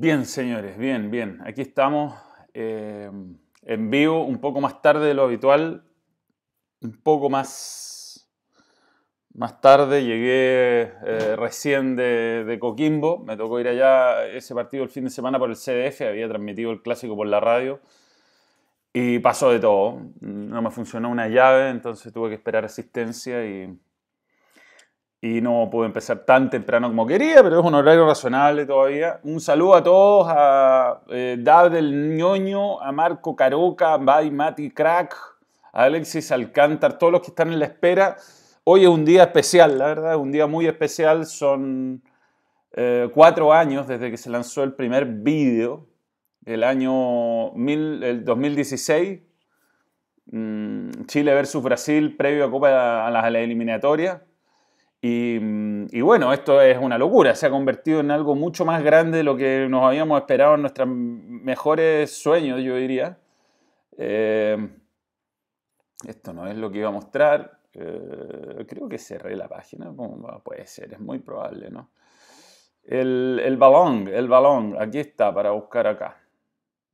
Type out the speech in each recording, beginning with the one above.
Bien, señores, bien, bien. Aquí estamos eh, en vivo, un poco más tarde de lo habitual, un poco más, más tarde. Llegué eh, recién de, de, Coquimbo, me tocó ir allá ese partido el fin de semana por el CDF, había transmitido el clásico por la radio y pasó de todo. No me funcionó una llave, entonces tuve que esperar asistencia y y no pude empezar tan temprano como quería, pero es un horario razonable todavía. Un saludo a todos, a eh, David del ñoño, a Marco Caroca, a Mati Crack, a Alexis Alcántar, todos los que están en la espera. Hoy es un día especial, la verdad, un día muy especial. Son eh, cuatro años desde que se lanzó el primer vídeo, el año mil, el 2016, mm, Chile versus Brasil, previo a Copa a las eliminatorias Mm, y, bueno, esto es una locura, se ha convertido en algo mucho más grande de lo que nos habíamos esperado en nuestros mejores sueños, yo diría. Eh, esto no es lo que iba a mostrar. Eh, creo que cerré la página. puede ser? Es muy probable, ¿no? El, balón, el balón, aquí está para buscar acá.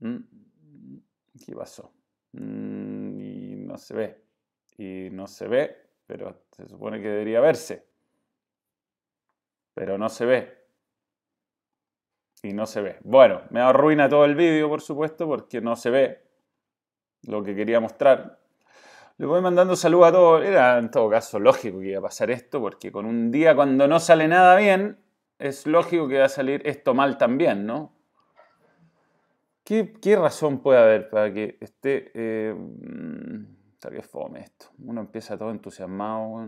¿Mm? ¿Qué pasó? Mm, y no se ve. Y no se ve, pero se supone que debería verse pero no se ve. Y no se ve. Bueno, me arruina todo el vídeo, por supuesto, porque no se ve lo que quería mostrar. Le voy mandando saludos a todos. Era en todo caso lógico que iba a pasar esto, porque con un día cuando no sale nada bien, es lógico que va a salir esto mal también, ¿no? ¿Qué, razón puede haber para que esté... Eh, mm, que fome esto. Uno empieza todo entusiasmado.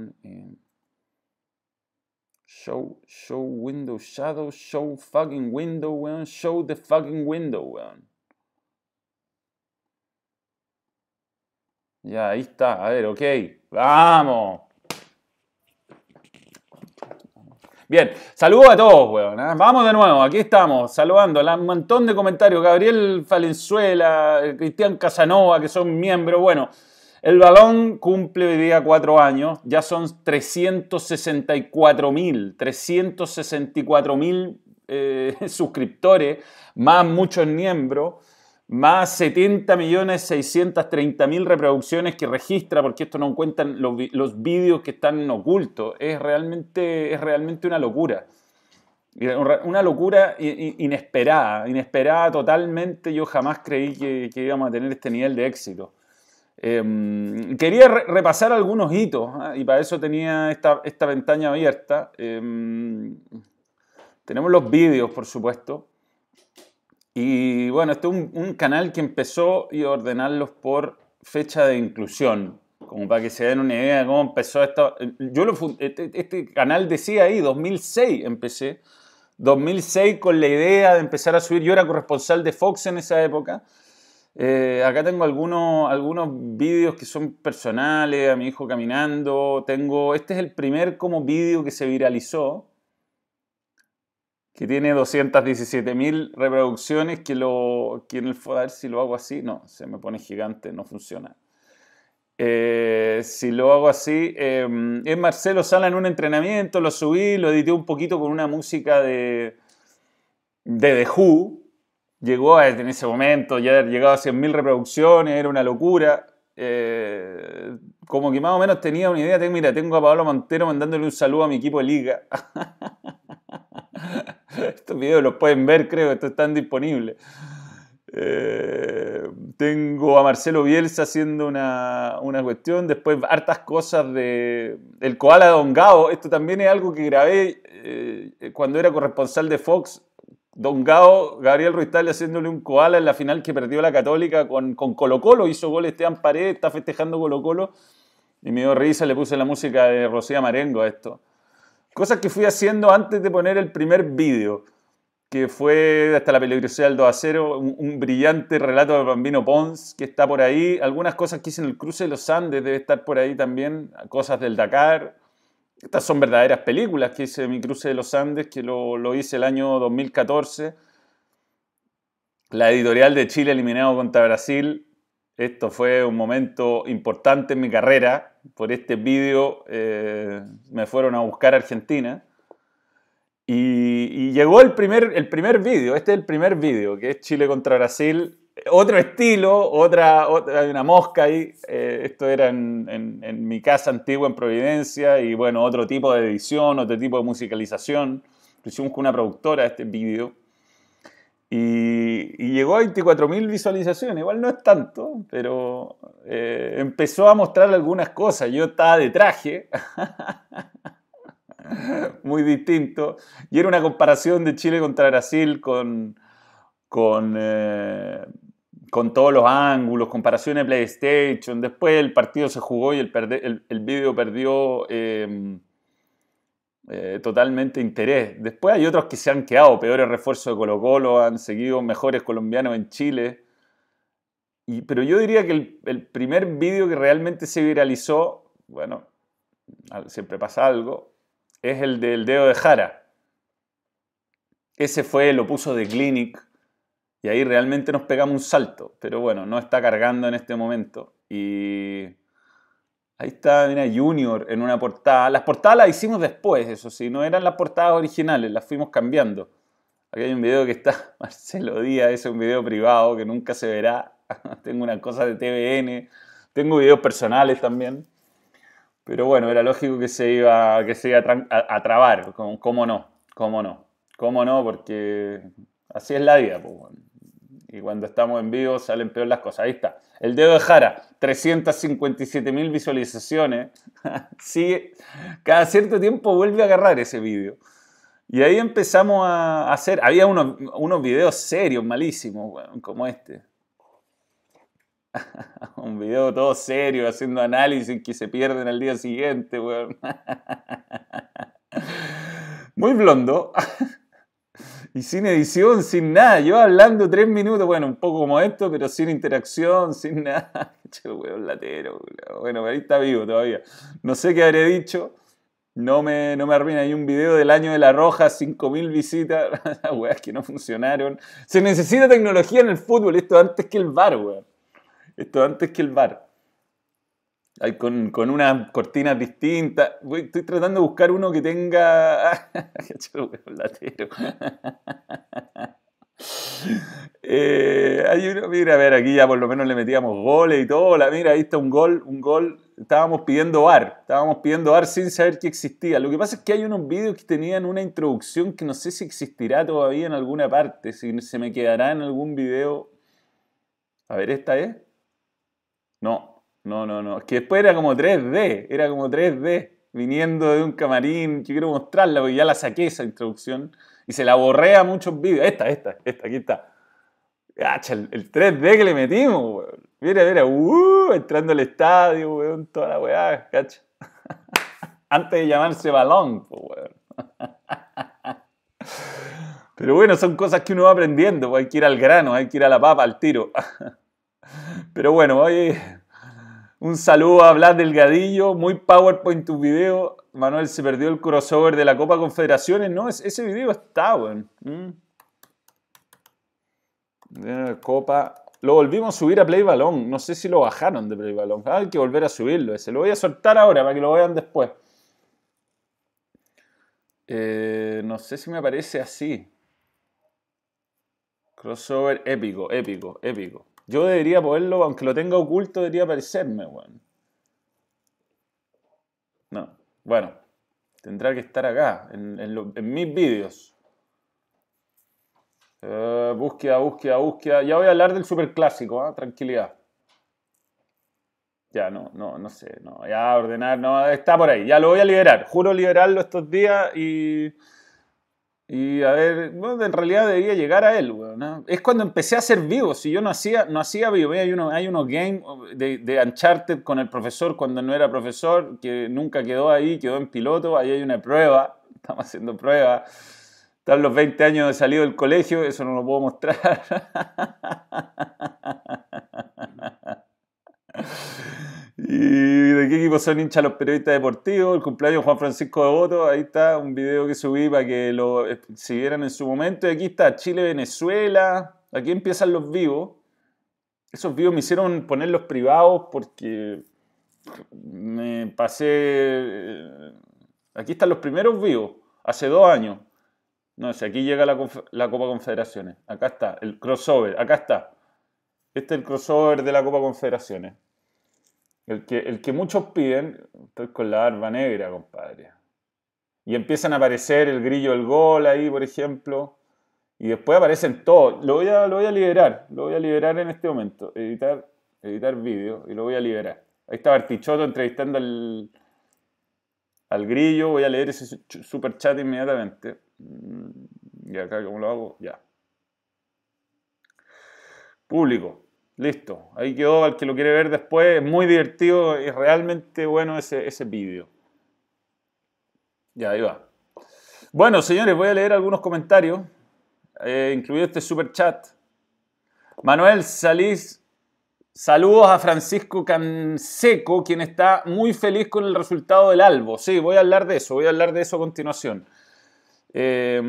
Show, show window shadow, show fucking window, weón. Show the fucking window, weón. Ya, ahí está. A ver, ok. Vamos. Bien, saludos a todos, weón. ¿eh? Vamos de nuevo, aquí estamos, saludando. Un montón de comentarios. Gabriel Valenzuela, Cristian Casanova, que son miembros. Bueno, el balón cumple hoy día cuatro años, ya son 364 mil, 364 mil eh, suscriptores, más muchos miembros, más 70 millones 630 mil reproducciones que registra, porque esto no cuentan los, los vídeos que están ocultos. Es realmente, es realmente una locura. Una locura inesperada, inesperada totalmente. Yo jamás creí que, que íbamos a tener este nivel de éxito. Em, quería repasar algunos hitos ¿ah? y para eso tenía esta, esta ventana abierta. Em, tenemos los vídeos, por supuesto. Y bueno, este es un, canal que empezó a ordenarlos por fecha de inclusión, como para que se den una idea de cómo empezó esto. Yo lo, este, este canal decía ahí, 2006 empecé. 2006 con la idea de empezar a subir. Yo era corresponsal de Fox en esa época eh, acá tengo algunos, algunos vídeos que son personales, a mi hijo caminando. Tengo, este es el primer como vídeo que se viralizó, que tiene 217.000 reproducciones, que, lo, que en el a ver si lo hago así, no, se me pone gigante, no funciona. Eh, si lo hago así, em, es Marcelo Sala en un entrenamiento, lo subí, lo edité un poquito con una música de, de The Who, llegó en ese momento, ya llegado a 100.000 reproducciones, era una locura. Eh, como que más o menos tenía una idea, tengo, mira, tengo a Pablo Montero mandándole un saludo a mi equipo de liga. Estos videos los pueden ver, creo, estos están disponibles. Eh, tengo a Marcelo Bielsa haciendo una, una, cuestión, después hartas cosas de el koala de Don Gao, esto también es algo que grabé eh, cuando era corresponsal de Fox, Don Gao, Gabriel Ruiz haciéndole un koala en la final que perdió la Católica con, con Colo Colo, hizo gol Esteban Paredes, está festejando Colo Colo, y me dio risa, le puse la música de Rocía Marengo a esto. Cosas que fui haciendo antes de poner el primer vídeo, que fue hasta la peligrosidad del 2 a 0, un, brillante relato de Bambino Pons, que está por ahí, algunas cosas que hice en el cruce de los Andes, debe estar por ahí también, cosas del Dakar, estas son verdaderas películas que hice Mi Cruce de los Andes, que lo, hice el año 2014. La editorial de Chile eliminado contra Brasil. Esto fue un momento importante en mi carrera. Por este vídeo eh, me fueron a buscar a Argentina. Y, llegó el primer, el primer vídeo, este es el primer vídeo, que es Chile contra Brasil. Otro estilo, otra, otra hay una mosca ahí. Eh, esto era en, en, mi casa antigua en Providencia y bueno, otro tipo de edición, otro tipo de musicalización. Lo hicimos con una productora este vídeo. Y, llegó a 24.000 visualizaciones, igual no es tanto, pero eh, empezó a mostrar algunas cosas. Yo estaba de traje, muy distinto, y era una comparación de Chile contra Brasil con, con, eh, con todos los ángulos, comparaciones PlayStation. Después el partido se jugó y el, el, el vídeo perdió... Eh, eh, totalmente interés. Después hay otros que se han quedado, peores refuerzos de Colo Colo, han seguido mejores colombianos en Chile. Y, pero yo diría que el, primer vídeo que realmente se viralizó, bueno, siempre pasa algo, es el del dedo de Jara. Ese fue, lo puso de Clinic y ahí realmente nos pegamos un salto, pero bueno, no está cargando en este momento. Y Ahí está, mira, Junior en una portada. Las portadas las hicimos después, eso sí, no eran las portadas originales, las fuimos cambiando. Aquí hay un video que está Marcelo Díaz, ese es un video privado que nunca se verá. tengo una cosa de TVN, tengo videos personales también. Pero bueno, era lógico que se iba, que se iba a, trabar, ¿cómo no? ¿Cómo no? ¿Cómo no? Porque así es la vida. Pues, y cuando estamos en vivo salen peor las cosas. Ahí está. El dedo de Jara, 357 mil visualizaciones. sí, cada cierto tiempo vuelve a agarrar ese vídeo. Y ahí empezamos a hacer, había unos, unos videos serios, malísimos, como este. Un video todo serio, haciendo análisis que se pierden al día siguiente, Muy blondo. Y sin edición, sin nada. Yo hablando tres minutos, bueno, un poco como esto, pero sin interacción, sin nada. Che, weón, latero. Bueno, ahí está vivo todavía. No sé qué habré dicho. No me, no me arruina. Hay un video del año de la Roja, 5.000 visitas. Weas que no funcionaron. Se necesita tecnología en el fútbol. Esto antes que el bar, weón. Esto antes que el bar con, con unas cortinas distintas. Estoy tratando de buscar uno que tenga. eh, hay uno, mira, a ver, aquí ya por lo menos le metíamos goles y todo. La, mira, ahí está un gol, un gol. Estábamos pidiendo bar, estábamos pidiendo bar sin saber que existía. Lo que pasa es que hay unos vídeos que tenían una introducción que no sé si existirá todavía en alguna parte, si se me quedará en algún video. A ver, ¿esta es? No, no, no, no. Es que después era como 3D, era como 3D, viniendo de un camarín. Yo quiero mostrarla porque ya la saqué esa introducción y se la borré a muchos vídeos. Esta, esta, esta, aquí está. Gacha, el, 3D que le metimos, weón. Mira, mira, uh, entrando al estadio, weón, toda la weá, cacha. Antes de llamarse balón, weón. Pero bueno, son cosas que uno va aprendiendo, pues hay que ir al grano, hay que ir a la papa, al tiro. Pero bueno, oye, un saludo a Blas Delgadillo, muy PowerPoint tu video. Manuel se perdió el crossover de la Copa Confederaciones. No, ese video está, weón. Mm. Copa. Lo volvimos a subir a Play Balón. No sé si lo bajaron de Play Balón. hay que volver a subirlo ese. Lo voy a soltar ahora para que lo vean después. Eh, no sé si me aparece así. Crossover épico, épico, épico. Yo debería poderlo, aunque lo tenga oculto, debería aparecerme, weón. No. Bueno, tendrá que estar acá, en, mis vídeos. Uh, búsqueda, búsqueda, búsqueda. Ya voy a hablar del superclásico, ¿ah? tranquilidad. Ya, no, no, no sé, no, ya ordenar, no, está por ahí, ya lo voy a liberar, juro liberarlo estos días y y a ver, en realidad debería llegar a él, Es cuando empecé a ser vivo. Si yo no hacía, no hacía vivo. Hay, uno, hay unos games de, de, Uncharted con el profesor cuando no era profesor, que nunca quedó ahí, quedó en piloto. Ahí hay una prueba. Estamos haciendo prueba. Están los 20 años de salido del colegio, eso no lo puedo mostrar. ¿Y de qué equipo son hinchas los periodistas deportivos? El cumpleaños de Juan Francisco de Boto, ahí está un video que subí para que lo siguieran en su momento. Y aquí está Chile-Venezuela, aquí empiezan los vivos. Esos vivos me hicieron ponerlos privados porque me pasé... Eh, aquí están los primeros vivos, hace dos años. No sé, aquí llega la, la Copa Confederaciones. Acá está, el crossover. Acá está. Este es el crossover de la Copa Confederaciones. El que, el que muchos piden. Estoy con la barba negra, compadre. Y empiezan a aparecer el grillo del gol ahí, por ejemplo. Y después aparecen todos. Lo voy a, lo voy a liberar. Lo voy a liberar en este momento. Editar, editar vídeo. Y lo voy a liberar. Ahí está Bartichotto entrevistando al, al grillo. Voy a leer ese super chat inmediatamente. Mm, y acá, ¿cómo lo hago? Ya. Público. Listo. Ahí quedó. Al que lo quiere ver después. Es muy divertido. Es realmente bueno ese, ese vídeo. Ya, ahí va. Bueno, señores, voy a leer algunos comentarios eh, incluido este super chat. Manuel Salís, saludos a Francisco Canseco, quien está muy feliz con el resultado del Albo. Sí, voy a hablar de eso, voy a hablar de eso a continuación. Eh,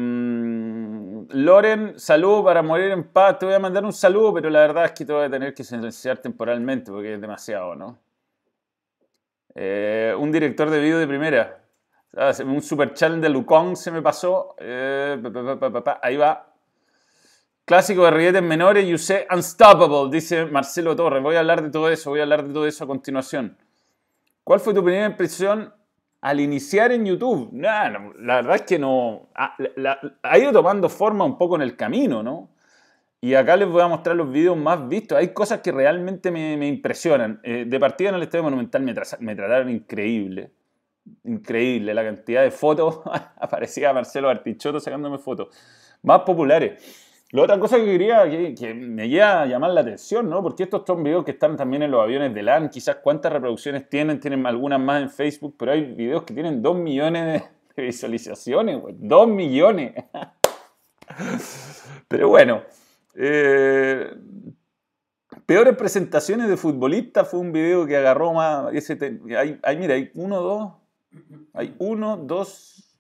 Loren, saludo para morir en paz. Te voy a mandar un saludo, pero la verdad es que te voy a tener que silenciar temporalmente porque es demasiado, ¿no? Eh, un director de vídeo de primera. Ah, un super challenge de Lucón se me pasó. Eh, ahí va. Clásico de rilletes menores, you say unstoppable, dice Marcelo Torres. Voy a hablar de todo eso, voy a hablar de todo eso a continuación. ¿Cuál fue tu primera impresión al iniciar en YouTube? la verdad es que no. Ha, ha, ido tomando forma un poco en el camino, ¿no? Y acá les voy a mostrar los videos más vistos. Hay cosas que realmente me, me impresionan. Eh, de partida en el Estadio Monumental me, me, trataron increíble. Increíble la cantidad de fotos. Aparecía Marcelo Artichoto sacándome fotos. Más populares. La otra cosa que quería, que, me lleva a llamar la atención, ¿no? Porque estos son videos que están también en los aviones de LAN, quizás cuántas reproducciones tienen, tienen algunas más en Facebook, pero hay videos que tienen 2 millones de visualizaciones, güey. 2 millones. pero bueno. Eh, peores presentaciones de futbolistas fue un video que agarró más. Ese hay, mira, hay uno, dos. Hay uno, dos.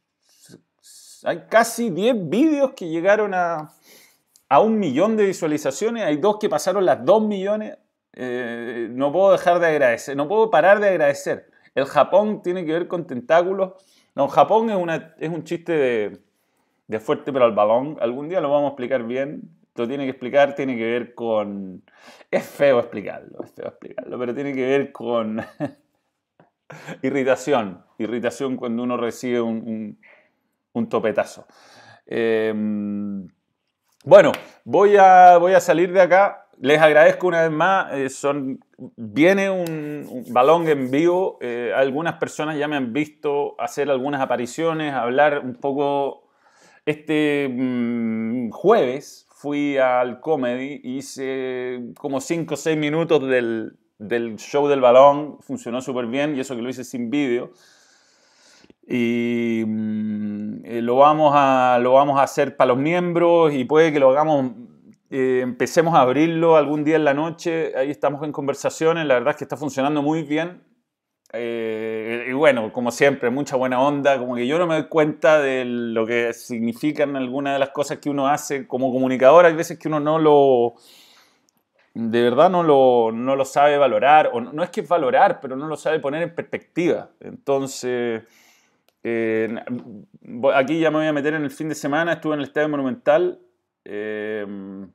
Hay casi 10 videos que llegaron a a un millón de visualizaciones, hay dos que pasaron las dos millones, eh, no puedo dejar de agradecer, no puedo parar de agradecer. El Japón tiene que ver con tentáculos. No, Japón es, una, es un chiste de, de fuerte pero al balón. Algún día lo vamos a explicar bien. Lo tiene que explicar, tiene que ver con... Es feo explicarlo, es feo explicarlo, pero tiene que ver con irritación. Irritación cuando uno recibe un, un, topetazo. Eh, bueno, voy a, voy a salir de acá. Les agradezco una vez más. Eh, viene un, balón en vivo. Eh, algunas personas ya me han visto hacer algunas apariciones, hablar un poco. Este mm, jueves fui al comedy, hice como 5 o 6 minutos del, del show del balón. Funcionó súper bien y eso que lo hice sin vídeo y mm, eh, lo, vamos a, lo vamos a hacer para los miembros y puede que lo hagamos, eh, empecemos a abrirlo algún día en la noche, ahí estamos en conversaciones, la verdad es que está funcionando muy bien. Eh, y bueno, como siempre, mucha buena onda, como que yo no me doy cuenta de lo que significan algunas de las cosas que uno hace como comunicador, hay veces que uno no lo, de verdad no lo, no lo sabe valorar, o no, no es que valorar, pero no lo sabe poner en perspectiva. Entonces... Aquí ya me voy a meter en el fin de semana, estuve en el Estadio Monumental. Em,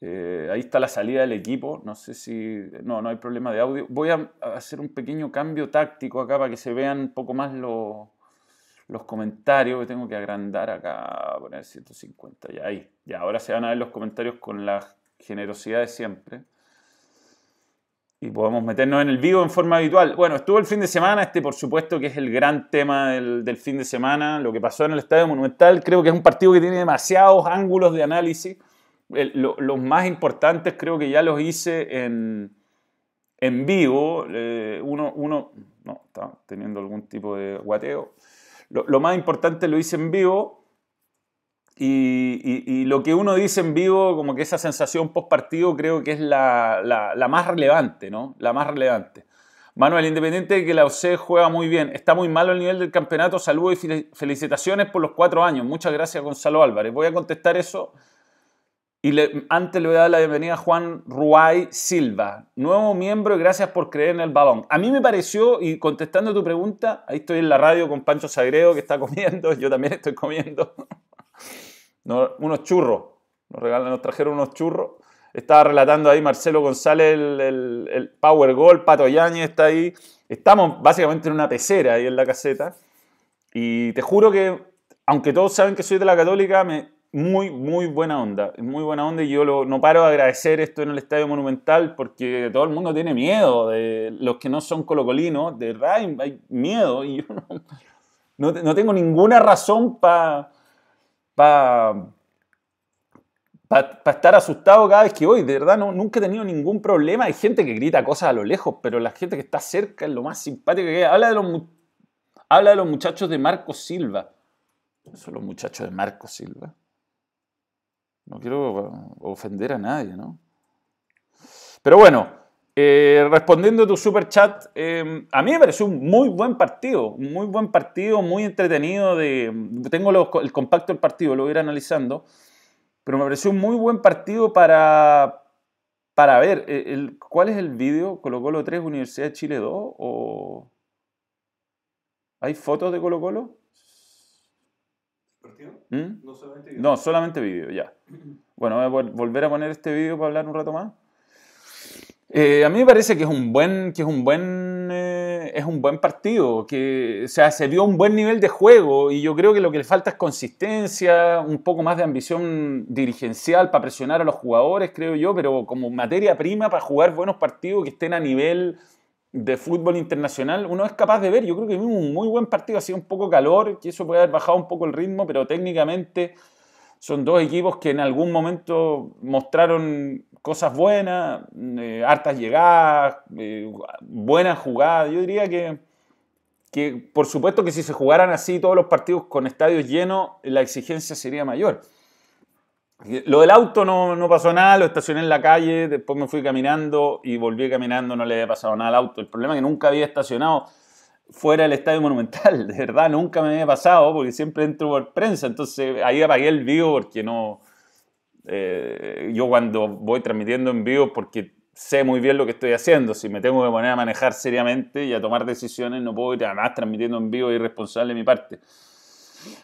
eh, ahí está la salida del equipo. No sé si. No, no hay problema de audio. Voy a hacer un pequeño cambio táctico acá para que se vean un poco más los, los comentarios. Que tengo que agrandar acá, poner 150. Ya ahí. Ya, ahora se van a ver los comentarios con la generosidad de siempre y podemos meternos en el vivo en forma habitual. Bueno, estuvo el fin de semana, este por supuesto que es el gran tema del, fin de semana, lo que pasó en el Estadio Monumental, creo que es un partido que tiene demasiados ángulos de análisis, los más importantes creo que ya los hice en, en vivo, eh, uno, uno, no, está teniendo algún tipo de guateo, lo, lo más importante lo hice en vivo, y, lo que uno dice en vivo, como que esa sensación post partido, creo que es la, la, más relevante, ¿no? La más relevante. Manuel, independiente de que la OC juega muy bien, está muy malo el nivel del campeonato, saludos y felicitaciones por los cuatro años. Muchas gracias, Gonzalo Álvarez. Voy a contestar eso Y le, antes le voy a dar la bienvenida a Juan Ruay Silva, nuevo miembro y gracias por creer en el balón. A mí me pareció, y contestando tu pregunta, ahí estoy en la radio con Pancho Sagredo que está comiendo, yo también estoy comiendo unos churros, nos, regalan, nos trajeron unos churros. Estaba relatando ahí Marcelo González el, el, el Power Goal, Pato Yañez está ahí. Estamos básicamente en una pecera ahí en la caseta. Y te juro que, aunque todos saben que soy de la Católica, me, muy, muy buena onda, muy buena onda y yo no paro de agradecer esto en el Estadio Monumental porque todo el mundo tiene miedo, de los que no son colocolinos, de verdad hay miedo y yo no, no, tengo ninguna razón para pa, pa, estar asustado cada vez que voy, de verdad no, nunca he tenido ningún problema, hay gente que grita cosas a lo lejos, pero la gente que está cerca es lo más simpático que hay. Habla de los, habla de los muchachos de Marco Silva. Son los muchachos de Marco Silva. No quiero ofender a nadie, ¿no? Pero bueno, eh, respondiendo a tu super chat, em, a mí me pareció un muy buen partido, un muy buen partido, muy entretenido. De, tengo el compacto del partido, lo voy a ir analizando, pero me pareció un muy buen partido para, para ver. Eh, el, ¿Cuál es el vídeo? ¿Colo Colo 3, Universidad de Chile 2? ¿O hay fotos de Colo Colo? ¿Mm? No solamente vídeo. No, solamente vídeo, ya. Bueno, voy a volver a poner este vídeo para hablar un rato más. Eh, a mí me parece que es un buen, que es un buen, eh, es un buen partido, que o sea, se vio un buen nivel de juego y yo creo que lo que le falta es consistencia, un poco más de ambición dirigencial para presionar a los jugadores, creo yo, pero como materia prima para jugar buenos partidos que estén a nivel de fútbol internacional, uno es capaz de ver. Yo creo que vimos un muy buen partido, hacía un poco calor, que eso puede haber bajado un poco el ritmo, pero técnicamente son dos equipos que en algún momento mostraron cosas buenas, eh, hartas llegadas, eh, buenas jugadas. Yo diría que, que, por supuesto que si se jugaran así todos los partidos con estadios llenos, la exigencia sería mayor. Lo del auto no, no, pasó nada, lo estacioné en la calle, después me fui caminando y volví caminando, no le había pasado nada al auto. El problema es que nunca había estacionado fuera del estadio monumental, de verdad, nunca me había pasado porque siempre entro por prensa, entonces ahí apagué el vivo porque no... Eh, yo cuando voy transmitiendo en vivo porque sé muy bien lo que estoy haciendo, si me tengo que poner a manejar seriamente y a tomar decisiones no puedo ir además transmitiendo en vivo, es irresponsable de mi parte.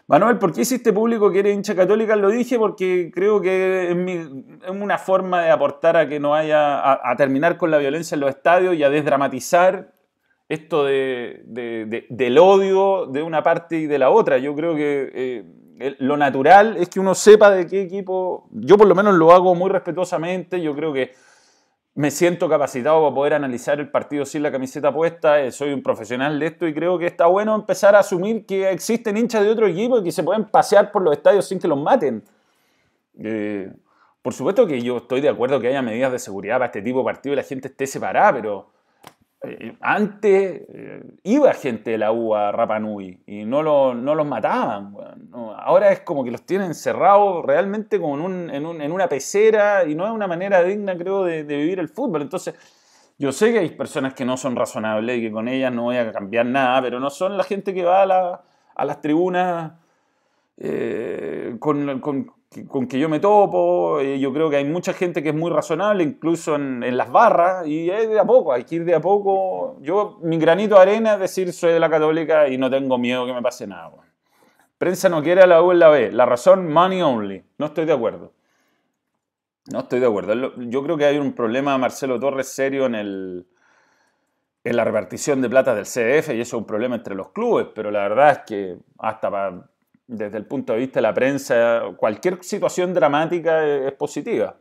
Manuel, ¿por qué hiciste público que eres hincha católica? Lo dije porque creo que es, una forma de aportar a que no haya, a, terminar con la violencia en los estadios y a desdramatizar esto de, del odio de una parte y de la otra. Yo creo que eh, lo natural es que uno sepa de qué equipo, yo por lo menos lo hago muy respetuosamente, yo creo que me siento capacitado para poder analizar el partido sin la camiseta puesta, eh, soy un profesional de esto y creo que está bueno empezar a asumir que existen hinchas de otro equipo y que se pueden pasear por los estadios sin que los maten. Eh, por supuesto que yo estoy de acuerdo que haya medidas de seguridad para este tipo de partido y la gente esté separada, pero eh, antes eh, iba gente de la U a Rapanui y no, lo, no los mataban. ahora es como que los tienen encerrados realmente como en, un, en, un, en, una pecera y no es una manera digna, creo, de, de, vivir el fútbol. Entonces, yo sé que hay personas que no son razonables y que con ellas no voy a cambiar nada, pero no son la gente que va a, la, a las tribunas eh, con, con con que yo me topo, eh, yo creo que hay mucha gente que es muy razonable, incluso en, en, las barras, y es de a poco, hay que ir de a poco. Yo, mi granito de arena es decir, soy de la católica y no tengo miedo que me pase nada. Prensa no quiere a la U en la B. La razón, money only. No estoy de acuerdo. No estoy de acuerdo. Yo creo que hay un problema, Marcelo Torres, serio en, el, en la repartición de plata del CDF y eso es un problema entre los clubes, pero la verdad es que hasta para desde el punto de vista de la prensa, cualquier situación dramática es positiva.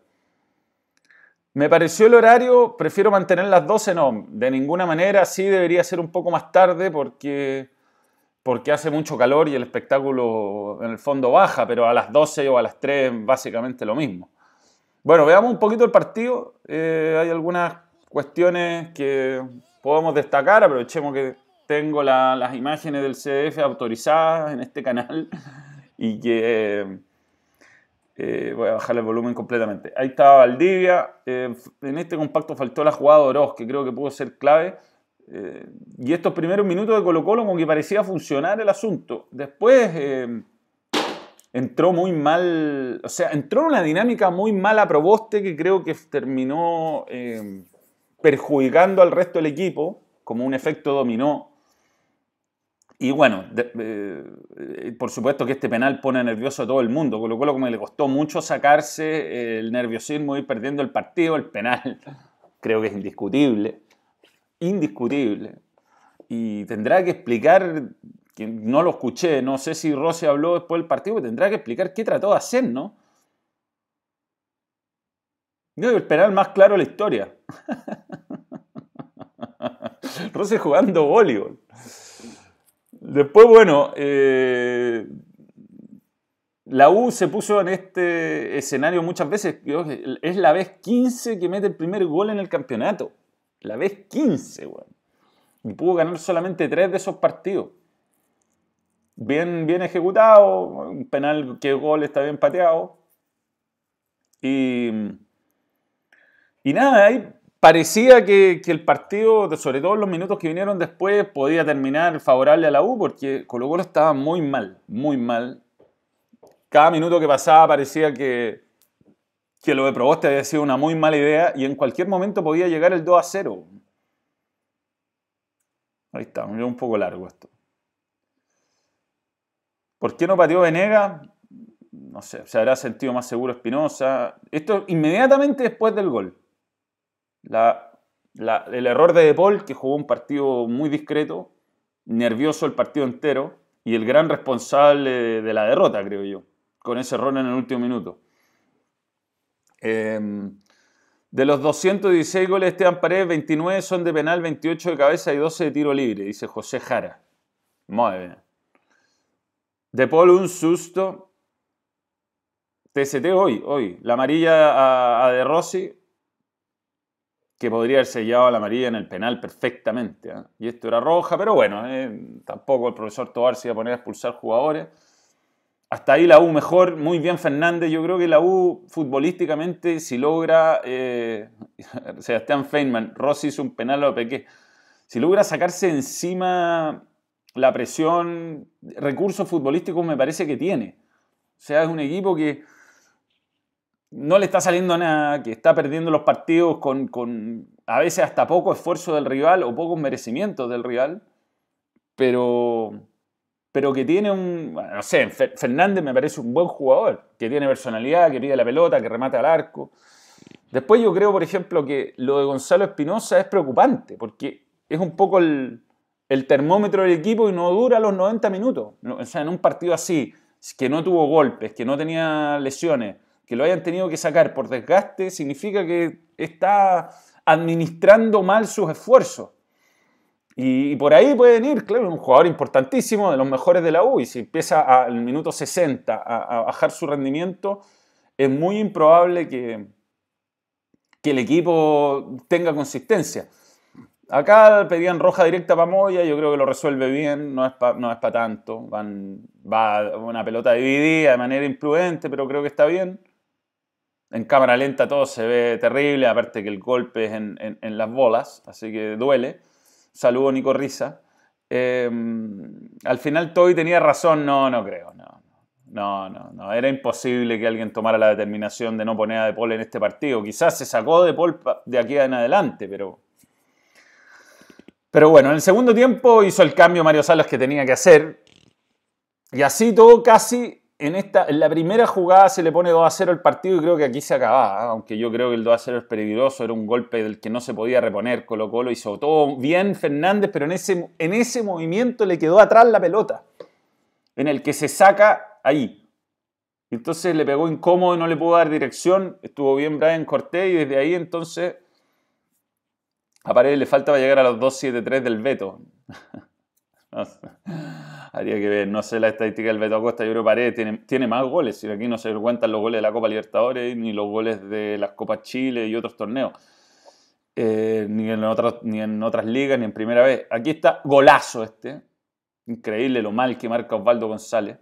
Me pareció el horario, prefiero mantener las 12, no, de ninguna manera, sí debería ser un poco más tarde porque, porque hace mucho calor y el espectáculo en el fondo baja, pero a las 12 o a las 3 básicamente lo mismo. Bueno, veamos un poquito el partido, eh, hay algunas cuestiones que podemos destacar, aprovechemos que tengo las imágenes del CDF autorizadas en este canal y que eh, voy a bajar el volumen completamente. Ahí estaba Valdivia. Eh, en este compacto faltó la jugada de Oroz, que creo que pudo ser clave. Eh, y estos primeros minutos de Colo Colo como que parecía funcionar el asunto. Después entró muy mal, o sea, entró en una dinámica muy mala Proboste que creo que terminó perjudicando al resto del equipo como un efecto dominó. Y bueno, eh, por supuesto que este penal pone nervioso a todo el mundo, con lo cual como le costó mucho sacarse el nerviosismo y perdiendo el partido, el penal creo que es indiscutible, indiscutible. Y tendrá que explicar no lo escuché, no sé si Rossi habló después del partido, tendrá que explicar qué trató de hacer, ¿no? No, el penal más claro de la historia. Rossi jugando voleibol. Después, bueno, eh, la U se puso en este escenario muchas veces. Es la vez 15 que mete el primer gol en el campeonato. La vez 15, weón. Y pudo ganar solamente tres de esos partidos bien, bien ejecutado, un penal que gol está bien pateado. Y, y nada, ahí parecía que, el partido, sobre todo los minutos que vinieron después, podía terminar favorable a la U porque Colo Colo estaba muy mal, muy mal. Cada minuto que pasaba parecía que, que lo de Proboste había sido una muy mala idea y en cualquier momento podía llegar el 2 a 0. Ahí está, me un poco largo esto. ¿Por qué no pateó Venega? No sé, se habrá sentido más seguro Espinosa. Esto inmediatamente después del gol. El error de De Paul, que jugó un partido muy discreto, nervioso el partido entero, y el gran responsable de la derrota, creo yo, con ese error en el último minuto. Em, de los 216 goles de Esteban Paredes, 29 son de penal, 28 de cabeza y 12 de tiro libre, dice José Jara. Muy bien. De Paul un susto. TST hoy, hoy. La amarilla a, De Rossi, que podría haber sellado a la amarilla en el penal perfectamente. ¿eh? Y esto era roja, pero bueno, eh, tampoco el profesor Tobar se iba a poner a expulsar jugadores. Hasta ahí la U mejor, muy bien Fernández. Yo creo que la U futbolísticamente, si logra, eh, Sebastián Feynman, Rossi hizo un penal a pequeño. Si logra sacarse encima la presión, recursos futbolísticos me parece que tiene. O sea, es un equipo que no le está saliendo nada, que está perdiendo los partidos con, a veces hasta poco esfuerzo del rival o pocos merecimientos del rival, pero, pero que tiene un, no sé, Fernández me parece un buen jugador, que tiene personalidad, que pide la pelota, que remata al arco. Después yo creo, por ejemplo, que lo de Gonzalo Espinosa es preocupante, porque es un poco el, el termómetro del equipo y no dura los 90 minutos. O sea, en un partido así, que no tuvo golpes, que no tenía lesiones, que lo hayan tenido que sacar por desgaste, significa que está administrando mal sus esfuerzos. Y, por ahí pueden ir, claro, un jugador importantísimo, de los mejores de la U, y si empieza al minuto 60 a, bajar su rendimiento, es muy improbable que, que el equipo tenga consistencia. Acá pedían roja directa para Moya, yo creo que lo resuelve bien, no es para no es tanto. Van, va una pelota dividida de manera imprudente, pero creo que está bien. En cámara lenta todo se ve terrible, aparte que el golpe es en, las bolas, así que duele. Saludo Nico Risa. Em, al final Toy tenía razón, no, no creo, no. No, no, no. Era imposible que alguien tomara la determinación de no poner a De Paul en este partido. Quizás se sacó De Paul de aquí en adelante, pero pero bueno, en el segundo tiempo hizo el cambio Mario Salas que tenía que hacer. Y así todo casi en, esta, en la primera jugada se le pone 2 a 0 el partido y creo que aquí se acababa. ¿eh? Aunque yo creo que el 2 a 0 es peligroso, era un golpe del que no se podía reponer. Colo Colo hizo todo bien Fernández, pero en ese, en ese movimiento le quedó atrás la pelota. En el que se saca ahí. Entonces le pegó incómodo no le pudo dar dirección. Estuvo bien Brian Cortés y desde ahí entonces a Paredes le falta para llegar a los 2.73 del Beto. Habría que ver, no sé la estadística del Beto Acosta, yo creo que Paredes tiene, tiene más goles, y aquí no se cuentan los goles de la Copa Libertadores, ni los goles de las Copas Chile y otros torneos. Eh, ni, en otras, ni en otras ligas, ni en primera vez. Aquí está golazo este. Increíble lo mal que marca Osvaldo González.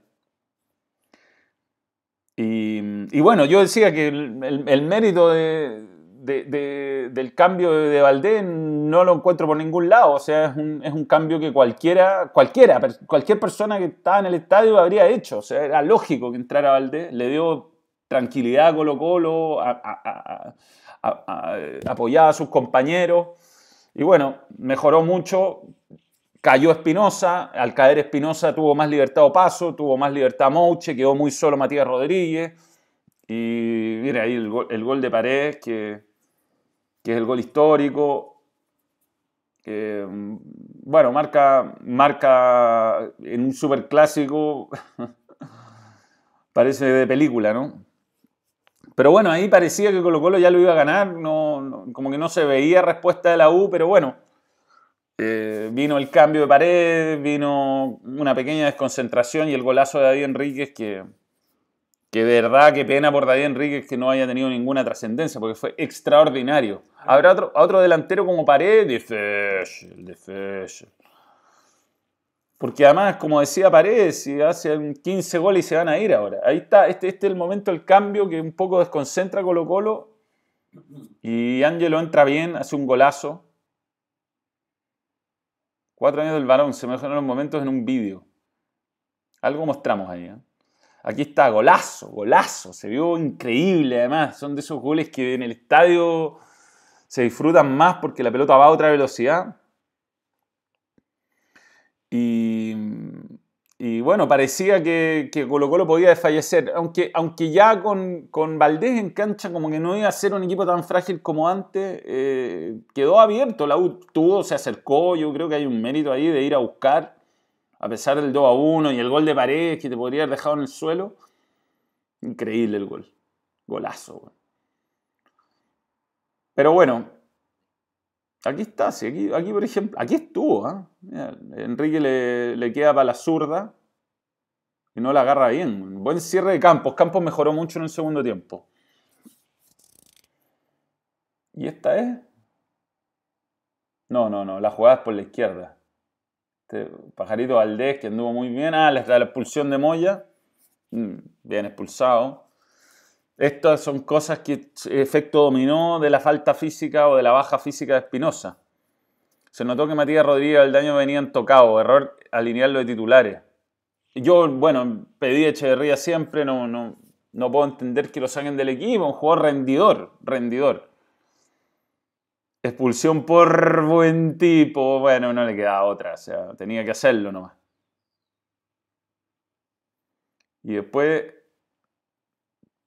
Y, bueno, yo decía que el mérito de, del cambio de Valdés no lo encuentro por ningún lado. O sea, es un, es un, cambio que cualquiera, cualquiera, cualquier persona que estaba en el estadio habría hecho. O sea, era lógico que entrara Valdés. Le dio tranquilidad a Colo Colo, apoyaba a sus compañeros. Y bueno, mejoró mucho. Cayó Espinosa, al caer Espinosa tuvo más libertad o paso, tuvo más libertad Mouche, quedó muy solo Matías Rodríguez. Y mira ahí el gol, de Paredes, que, que, es el gol histórico. Que, bueno, marca, marca en un superclásico, parece de película, ¿no? Pero bueno, ahí parecía que Colo Colo ya lo iba a ganar, no, como que no se veía respuesta de la U, pero bueno, eh, vino el cambio de pared, vino una pequeña desconcentración y el golazo de David Enríquez que, que de verdad, qué pena por David Enríquez que no haya tenido ninguna trascendencia, porque fue extraordinario. Habrá otro, otro delantero como Pared, difícil, difícil. Porque además, como decía Paredes, si hacen 15 goles y se van a ir ahora. Ahí está, este, este es el momento del cambio que un poco desconcentra Colo Colo. Y Ángelo entra bien, hace un golazo. Cuatro años del varón, se me dejan los momentos en un vídeo. Algo mostramos ahí. ¿eh? Aquí está, golazo, golazo. Se vio increíble además. Son de esos goles que en el estadio se disfrutan más porque la pelota va a otra velocidad. Y, bueno, parecía que, que, Colo Colo podía desfallecer, aunque, aunque ya con, con, Valdés en cancha como que no iba a ser un equipo tan frágil como antes, eh, quedó abierto, la U tuvo, se acercó, yo creo que hay un mérito ahí de ir a buscar, a pesar del 2 a 1 y el gol de Paredes que te podría haber dejado en el suelo, increíble el gol, golazo. Pero bueno, Aquí está, sí, aquí, aquí por ejemplo, aquí estuvo. ¿eh? Enrique le, le, queda para la zurda y no la agarra bien. Buen cierre de Campos. Campos mejoró mucho en el segundo tiempo. ¿Y esta es? No, no, no, la jugada es por la izquierda. Este pajarito Valdés que anduvo muy bien. Ah, la, la expulsión de Moya. Mm, bien expulsado. Estas son cosas que efecto dominó de la falta física o de la baja física de Espinosa. Se notó que Matías Rodríguez el daño venían tocado, error alinearlo de titulares. Yo, bueno, pedí a Echeverría siempre, no, no, no puedo entender que lo saquen del equipo, un jugador rendidor, rendidor. Expulsión por buen tipo, bueno, no le quedaba otra, o sea, tenía que hacerlo nomás. Y después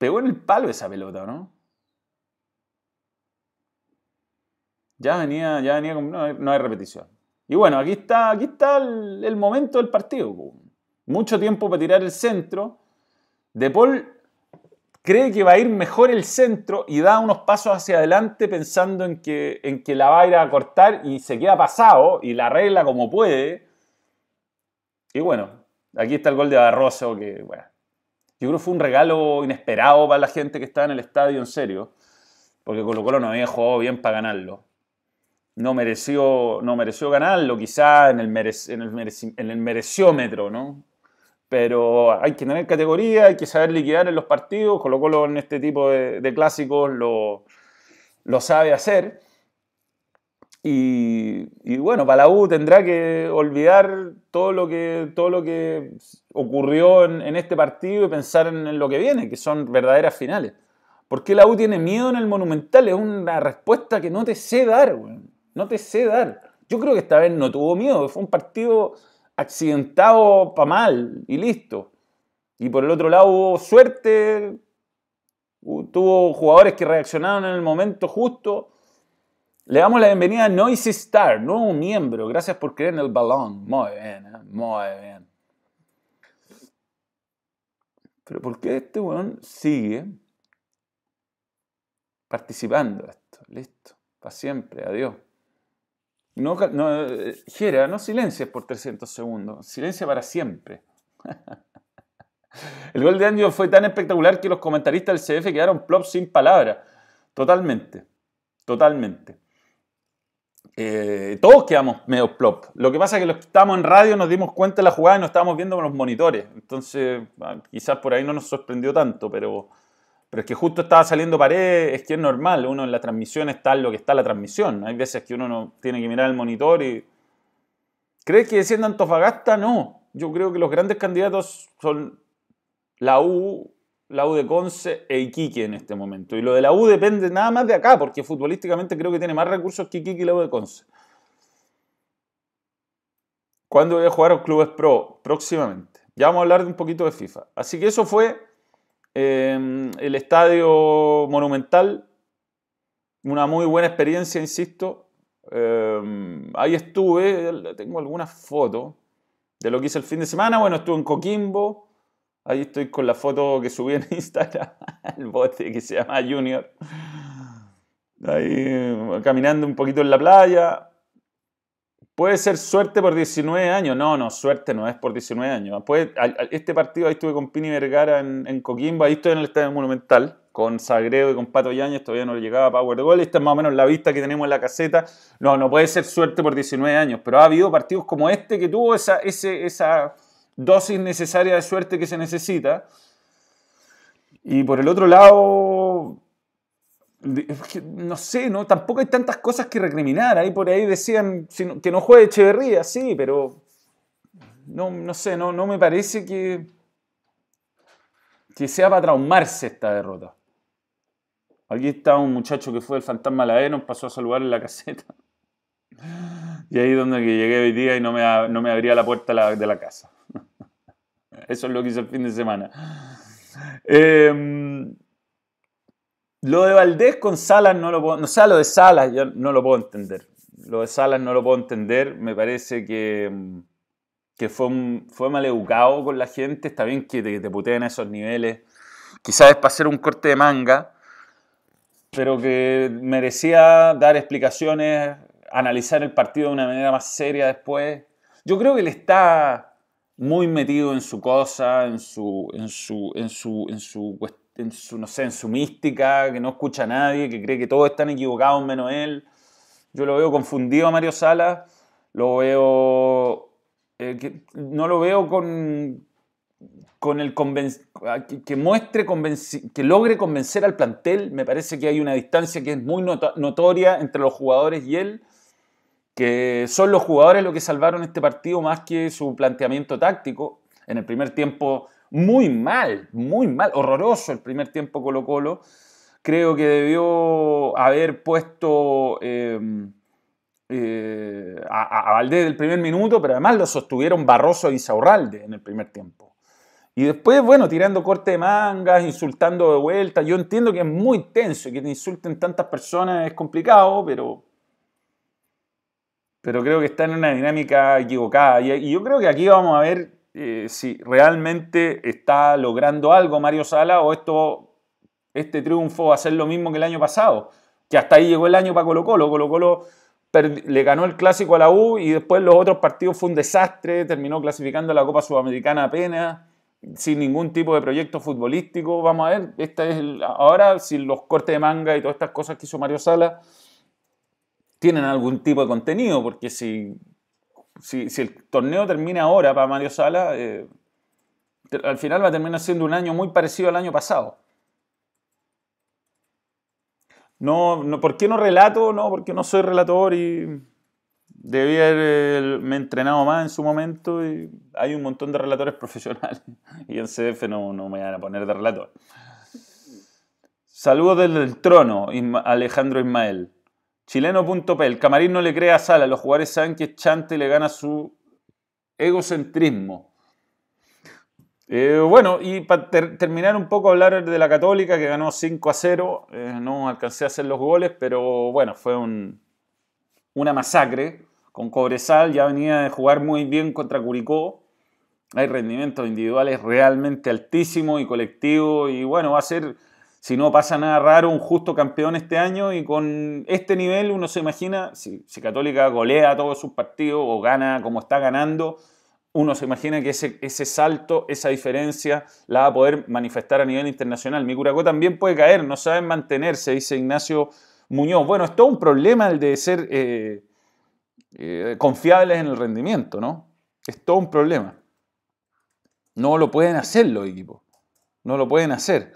Pegó en el palo esa pelota, ¿no? Ya venía, ya venía, no, hay, repetición. Y bueno, aquí está, aquí está el, momento del partido. Mucho tiempo para tirar el centro. De Paul cree que va a ir mejor el centro y da unos pasos hacia adelante pensando en que, en que la va a ir a cortar y se queda pasado y la arregla como puede. Y bueno, aquí está el gol de Barroso que, bueno, yo creo que fue un regalo inesperado para la gente que estaba en el estadio, en serio, porque Colo Colo no había jugado bien para ganarlo. No mereció, no mereció ganarlo, quizá en el, en, el en el mereciómetro, ¿no? Pero hay que tener categoría, hay que saber liquidar en los partidos. Colo Colo en este tipo de, clásicos lo, lo sabe hacer. Y, bueno, para la U tendrá que olvidar todo lo que, todo lo que ocurrió en, este partido y pensar en, lo que viene, que son verdaderas finales. ¿Por qué la U tiene miedo en el Monumental? Es una respuesta que no te sé dar, güey. No te sé dar. Yo creo que esta vez no tuvo miedo, fue un partido accidentado para mal y listo. Y por el otro lado hubo suerte, tuvo jugadores que reaccionaron en el momento justo le damos la bienvenida a Noisy Star, nuevo miembro. Gracias por creer en el balón. Muy bien, ¿eh? muy bien. Pero ¿por qué este weón sigue participando esto? Listo, para siempre, adiós. No, no, Jera, no silencias por 300 segundos, silencia para siempre. El gol de Angelo fue tan espectacular que los comentaristas del CF quedaron plop sin palabras. Totalmente, totalmente. Eh, todos quedamos medio plop. Lo que pasa es que los que estábamos en radio nos dimos cuenta de la jugada y nos estábamos viendo con los monitores. Entonces, ah, quizás por ahí no nos sorprendió tanto, pero, Pero es que justo estaba saliendo pared, es que es normal, uno en la transmisión está lo que está la transmisión. Hay veces que uno no tiene que mirar el monitor y... ¿Crees que descienda Antofagasta? No. Yo creo que los grandes candidatos son la U, la U de Conce e Iquique en este momento. Y lo de la U depende nada más de acá, porque futbolísticamente creo que tiene más recursos que Iquique y la U de Conce. ¿Cuándo voy a jugar a los clubes pro? Próximamente. Ya vamos a hablar de un poquito de FIFA. Así que eso fue Em, el estadio monumental, una muy buena experiencia, insisto. Em, ahí estuve, tengo algunas fotos de lo que hice el fin de semana. Bueno, estuve en Coquimbo. Ahí estoy con la foto que subí en Instagram, el bote que se llama Junior. Ahí caminando un poquito en la playa. Puede ser suerte por 19 años. No, no, suerte no es por 19 años. este partido ahí estuve con Pini Vergara en, Coquimbo, ahí estoy en el Estadio Monumental, con Sagredo y con Pato Yáñez, todavía no le llegaba Power Goal. Esta es más o menos la vista que tenemos en la caseta. No, no puede ser suerte por 19 años, pero ha habido partidos como este que tuvo esa dosis necesaria de suerte que se necesita. Y por el otro lado, no sé, no, tampoco hay tantas cosas que recriminar. Ahí por ahí decían que no juegue Echeverría, sí, pero no, no sé, no, no me parece que, que sea para traumarse esta derrota. Aquí está un muchacho que fue el fantasma la nos pasó a saludar en la caseta. Y ahí es donde llegué hoy día y no me, no me abría la puerta de la casa. Eso es lo que hice el fin de semana. Eh, lo de Valdés con Salas no lo puedo, no, o lo de Salas yo no lo puedo entender. Lo de Salas no lo puedo entender, me parece que, que fue, fue mal educado con la gente, está bien que te, te puteen a esos niveles, quizás es para hacer un corte de manga, pero que merecía dar explicaciones, analizar el partido de una manera más seria después. Yo creo que él está muy metido en su cosa, en su, en su, en su, en su en su, no sé, en su mística, que no escucha a nadie, que cree que todos están equivocados menos él. Yo lo veo confundido a Mario Sala, lo veo... Eh, no lo veo con, con el que muestre, que logre convencer al plantel. Me parece que hay una distancia que es muy notoria entre los jugadores y él, que son los jugadores los que salvaron este partido más que su planteamiento táctico. En el primer tiempo muy mal, muy mal, horroroso el primer tiempo Colo Colo. Creo que debió haber puesto em, eh, a, Valdés del primer minuto, pero además lo sostuvieron Barroso y Saurralde en el primer tiempo. Y después, bueno, tirando corte de mangas, insultando de vuelta. Yo entiendo que es muy tenso y que te insulten tantas personas es complicado, pero, pero creo que está en una dinámica equivocada. y yo creo que aquí vamos a ver eh, si realmente está logrando algo Mario Sala o esto, este triunfo va a ser lo mismo que el año pasado, que hasta ahí llegó el año para Colo Colo. Colo Colo le ganó el clásico a la U y después los otros partidos fue un desastre, terminó clasificando la Copa Sudamericana apenas, sin ningún tipo de proyecto futbolístico. Vamos a ver, esta es ahora si los cortes de manga y todas estas cosas que hizo Mario Sala tienen algún tipo de contenido, porque si si, el torneo termina ahora para Mario Sala, eh, al final va a terminar siendo un año muy parecido al año pasado. No, no, ¿Por qué no relato? No, porque no soy relator y debí haberme entrenado más en su momento hay un montón de relatores profesionales y en CDF no, no me van a poner de relator. Saludos desde el trono, Alejandro Ismael. Chileno.p, el camarín no le crea a Sala, los jugadores saben que Chante le gana su egocentrismo. Eh, bueno, y para terminar un poco hablar de la Católica, que ganó 5 a 0, eh, no alcancé a hacer los goles, pero bueno, fue una masacre. Con Cobresal ya venía de jugar muy bien contra Curicó. Hay rendimientos individuales realmente altísimos y colectivos, y bueno, va a ser si no pasa nada raro, un justo campeón este año y con este nivel uno se imagina, si, Católica golea todos sus partidos o gana como está ganando, uno se imagina que ese, salto, esa diferencia la va a poder manifestar a nivel internacional. Mi Curacó también puede caer, no saben mantenerse, dice Ignacio Muñoz. Bueno, es todo un problema el de ser eh, eh, confiables en el rendimiento, ¿no? Es todo un problema. No lo pueden hacer los equipos, no lo pueden hacer.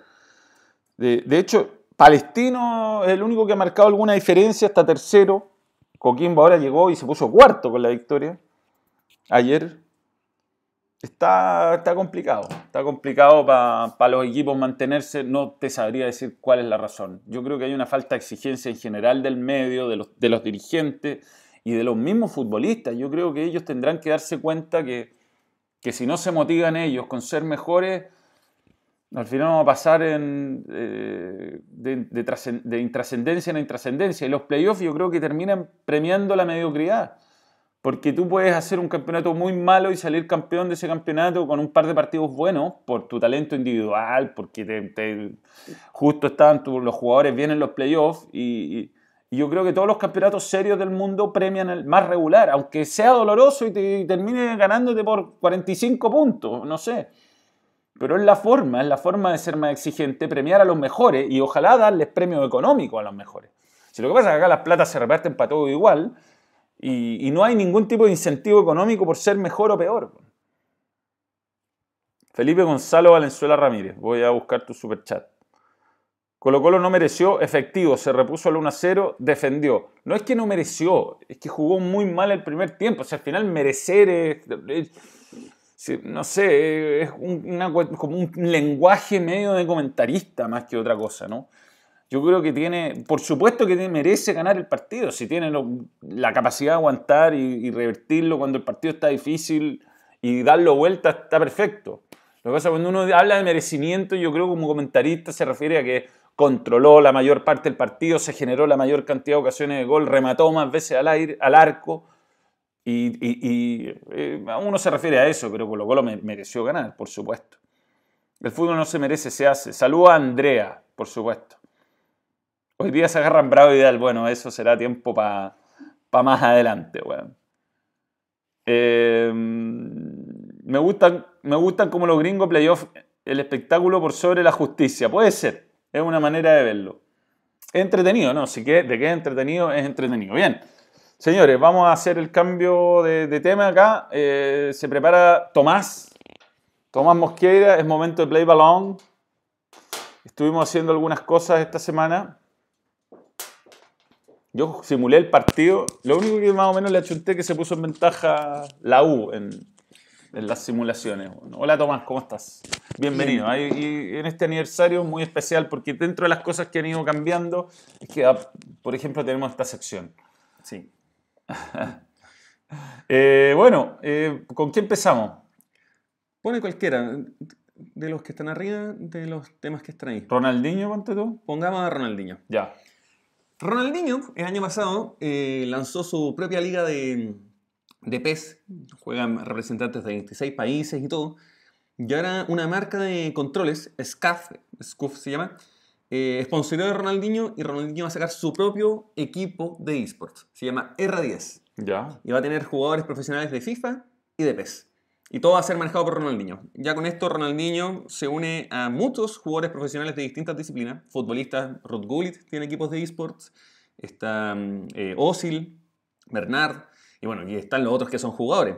De, hecho, Palestino es el único que ha marcado alguna diferencia, está tercero. Coquimbo ahora llegó y se puso cuarto con la victoria ayer. Está, está complicado, está complicado para los equipos mantenerse, no te sabría decir cuál es la razón. Yo creo que hay una falta de exigencia en general del medio, de los, de los dirigentes y de los mismos futbolistas. Yo creo que ellos tendrán que darse cuenta que, que si no se motivan ellos con ser mejores, al final vamos a pasar en, eh, de, de, de, intrascendencia en intrascendencia. Y los playoffs yo creo que terminan premiando la mediocridad. Porque tú puedes hacer un campeonato muy malo y salir campeón de ese campeonato con un par de partidos buenos por tu talento individual, porque te, justo estaban los jugadores bien en los playoffs. Y, y, yo creo que todos los campeonatos serios del mundo premian el más regular, aunque sea doloroso y, te, y termine ganándote por 45 puntos, no sé. Pero es la forma, es la forma de ser más exigente, premiar a los mejores y ojalá darles premio económico a los mejores. Si lo que pasa es que acá las platas se reparten para todo igual y, no hay ningún tipo de incentivo económico por ser mejor o peor. Felipe Gonzalo Valenzuela Ramírez, voy a buscar tu superchat. Colo Colo no mereció efectivo, se repuso al 1 0, defendió. No es que no mereció, es que jugó muy mal el primer tiempo. O sea, al final merecer es no sé, es una, como un lenguaje medio de comentarista más que otra cosa, ¿no? Yo creo que tiene, por supuesto que merece ganar el partido, si tiene la capacidad de aguantar y, y, revertirlo cuando el partido está difícil y darlo vuelta, está perfecto. Lo que pasa cuando uno habla de merecimiento, yo creo que como comentarista se refiere a que controló la mayor parte del partido, se generó la mayor cantidad de ocasiones de gol, remató más veces al, aire, al arco, y, y, y eh, uno se refiere a eso, pero Colo Colo mereció ganar, por supuesto. El fútbol no se merece, se hace. Saludo a Andrea, por supuesto. Hoy día se agarran Bravo y. Bueno, eso será tiempo para pa más adelante, bueno. eh, me, gustan, me gustan como los gringos playoff el espectáculo por sobre la justicia. Puede ser, es una manera de verlo. Es entretenido, ¿no? Si que, de qué es entretenido, es entretenido. Bien. Señores, vamos a hacer el cambio de, de tema acá. Eh, se prepara Tomás. Tomás Mosqueira, es momento de play balón. Estuvimos haciendo algunas cosas esta semana. Yo simulé el partido. Lo único que más o menos le achunté que se puso en ventaja la U en, en las simulaciones. Hola Tomás, ¿cómo estás? Bienvenido. Bien. Y en este aniversario muy especial porque dentro de las cosas que han ido cambiando es que, ah, por ejemplo, tenemos esta sección. Sí. eh, bueno, eh, ¿con qué empezamos? Pone cualquiera de los que están arriba, de los temas que están ahí. ¿Ronaldinho, ponte tú? Pongamos a Ronaldinho. Ya. Ronaldinho, el año pasado, eh, lanzó su propia liga de, de PES. Juegan representantes de 26 países y todo. Y ahora una marca de controles, SCAF, SCUF se llama, eh, de Ronaldinho y Ronaldinho va a sacar su propio equipo de esports. Se llama R10. Ya. Y va a tener jugadores profesionales de FIFA y de PES. Y todo va a ser manejado por Ronaldinho. Ya con esto Ronaldinho se une a muchos jugadores profesionales de distintas disciplinas. Futbolistas, Rod Gullit tiene equipos de esports. Está eh, Osil, Bernard. Y bueno, y están los otros que son jugadores.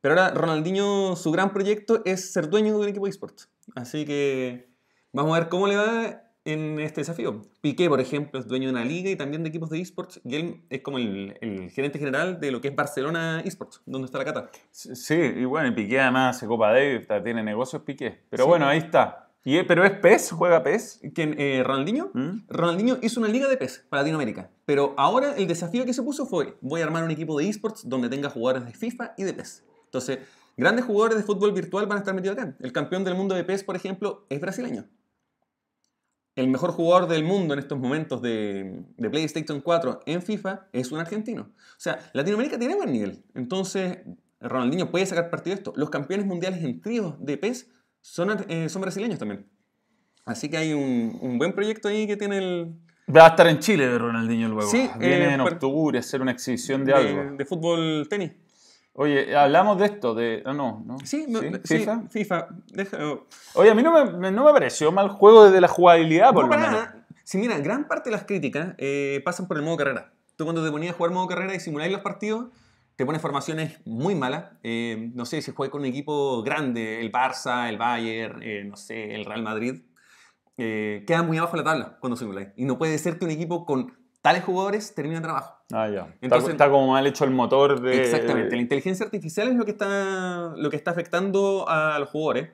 Pero ahora Ronaldinho, su gran proyecto es ser dueño de un equipo de esports. Así que vamos a ver cómo le va en este desafío. Piqué, por ejemplo, es dueño de una liga y también de equipos de esports y él es como el, el gerente general de lo que es Barcelona Esports, donde está la cata. Sí, y bueno, y Piqué además hace Copa David, tiene negocios Piqué. Pero sí. bueno, ahí está. ¿Y, ¿Pero es PES? ¿Juega PES? ¿Quién, eh, ¿Ronaldinho? ¿Mm? Ronaldinho hizo una liga de PES para Latinoamérica. Pero ahora el desafío que se puso fue, voy a armar un equipo de esports donde tenga jugadores de FIFA y de PES. Entonces, grandes jugadores de fútbol virtual van a estar metidos acá. El campeón del mundo de PES, por ejemplo, es brasileño el mejor jugador del mundo en estos momentos de, de, PlayStation 4 en FIFA es un argentino. O sea, Latinoamérica tiene buen nivel. Entonces, Ronaldinho puede sacar partido de esto. Los campeones mundiales en tríos de PES son, eh, son brasileños también. Así que hay un, un, buen proyecto ahí que tiene el... Va a estar en Chile Ronaldinho luego. Sí, Viene eh, en octubre a hacer una exhibición de, de algo. De fútbol tenis. Oye, hablamos de esto, de... Ah, no, ¿no? Sí, no, ¿Sí? ¿FIFA? Sí, FIFA. Deja... Oye, a mí no me, no me pareció mal juego desde la jugabilidad, por no, lo menos. Nada. Sí, mira, gran parte de las críticas eh, pasan por el modo carrera. Tú cuando te ponías a jugar modo carrera y simuláis los partidos, te pones formaciones muy malas. Eh, no sé, si juegas con un equipo grande, el Barça, el Bayern, eh, no sé, el Real Madrid, eh, queda muy abajo de la tabla cuando Simulate. Y no puede ser que un equipo con tales jugadores termine el trabajo. Ah, ya. Está- Entonces- está, como mal hecho el motor de... Exactamente. La inteligencia artificial es lo que está, lo que está afectando a los jugadores.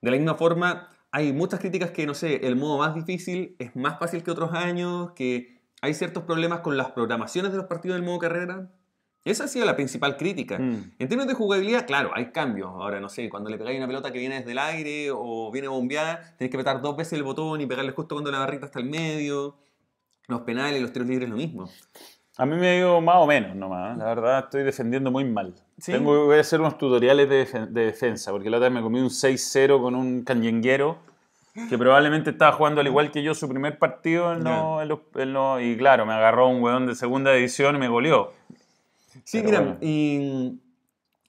De la misma forma, hay muchas críticas que, no sé, el modo más difícil es más fácil que otros años, que hay ciertos problemas con las programaciones de los partidos del modo carrera. Esa ha sido la principal crítica. Mm. En términos de jugabilidad, claro, hay cambios. Ahora, no sé, cuando le pegáis una pelota que viene desde el aire o viene bombeada, tenés que apretar dos veces el botón y pegarle justo cuando la barrita está al medio. Los penales, los tiros libres, lo mismo. A mí me ha ido más o menos nomás. ¿eh? La verdad, estoy defendiendo muy mal. ¿Sí? Tengo, a hacer unos tutoriales de, defen- de defensa, porque la otra vez me comí un 6-0 con un canyenguero que probablemente estaba jugando al igual que yo su primer partido en los- en los- en los- y claro, me agarró un weón de segunda división y me goleó. Sí, mira, bueno. y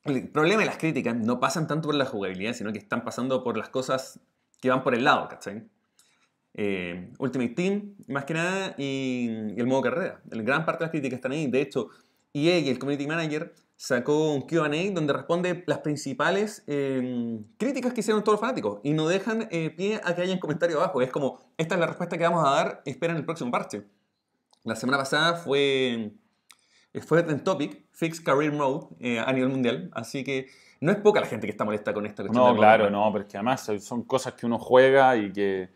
el problema de las críticas no pasan tanto por la jugabilidad, sino que están pasando por las cosas que van por el lado, ¿cachai? Eh, Ultimate Team, más que nada, y, y el modo carrera. En gran parte de las críticas están ahí. De hecho, EA y el Community Manager sacó un QA donde responde las principales eh, críticas que hicieron todos los fanáticos y no dejan eh, pie a que haya un comentario abajo. Es como, esta es la respuesta que vamos a dar, esperen el próximo parche. La semana pasada fue fue en Topic, Fix Career Mode eh, a nivel mundial, así que no es poca la gente que está molesta con esta cuestión. No, claro, no, porque además son cosas que uno juega y que,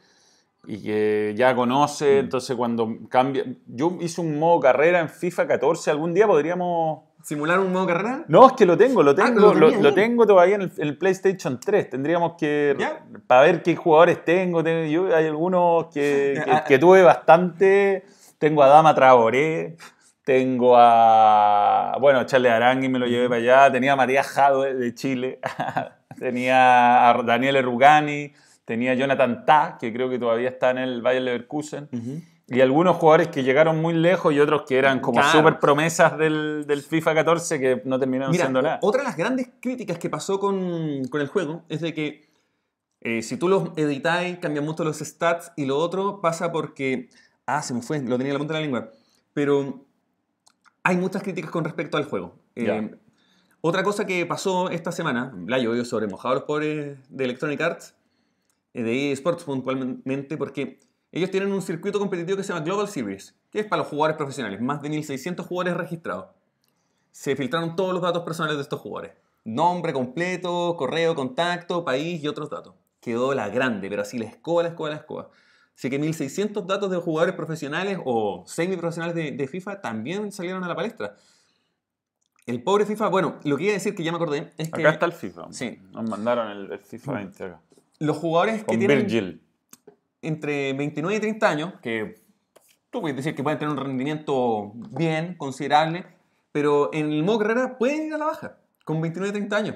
y que ya conoce, Mm. entonces cuando cambia... Yo hice un modo carrera en FIFA 14, algún día podríamos... ¿Simular un modo carrera? No, es que lo tengo, lo Ah, tengo, lo lo, lo ahí. tengo todavía en el, en el PlayStation 3. Tendríamos que, Ya. para ver qué jugadores tengo, tengo- yo hay algunos que, que- Ah, que tuve bastante. Tengo a Dama Traoré, tengo a, bueno, Charles Arangui me lo llevé para allá, tenía a Matías Jado de, Chile, tenía a Daniel Rugani, tenía Jonathan Ta, que creo que todavía está en el Bayer Leverkusen. Y algunos jugadores que llegaron muy lejos y otros que eran como Claro. super promesas del, del FIFA 14 que no terminaron Mira, siendo nada. otra de las grandes críticas que pasó con, con el juego es de que eh, si tú los editáis, cambian mucho los stats y lo otro pasa porque... Ah, se me fue, lo tenía en la punta de la lengua. Pero hay muchas críticas con respecto al juego. Eh, Ya. otra cosa que pasó esta semana, la llovió sobre mojado a los pobres de Electronic Arts, de eSports puntualmente, porque ellos tienen un circuito competitivo que se llama Global Series, que es para los jugadores profesionales, más de 1.600 jugadores registrados. Se filtraron todos los datos personales de estos jugadores. Nombre completo, correo, contacto, país y otros datos. Quedó la grande, pero así la escoba, la escoba, la escoba. Así que 1.600 datos de jugadores profesionales o semiprofesionales de, de FIFA también salieron a la palestra. El pobre FIFA, bueno, lo que iba a decir que ya me acordé es que Acá está el FIFA. Sí. Nos mandaron el, el FIFA 20 acá. Los jugadores que Con tienen Virgil. entre 29 y 30 años, que tú puedes decir que pueden tener un rendimiento bien, considerable, pero en el modo carrera pueden ir a la baja, con 29 y 30 años.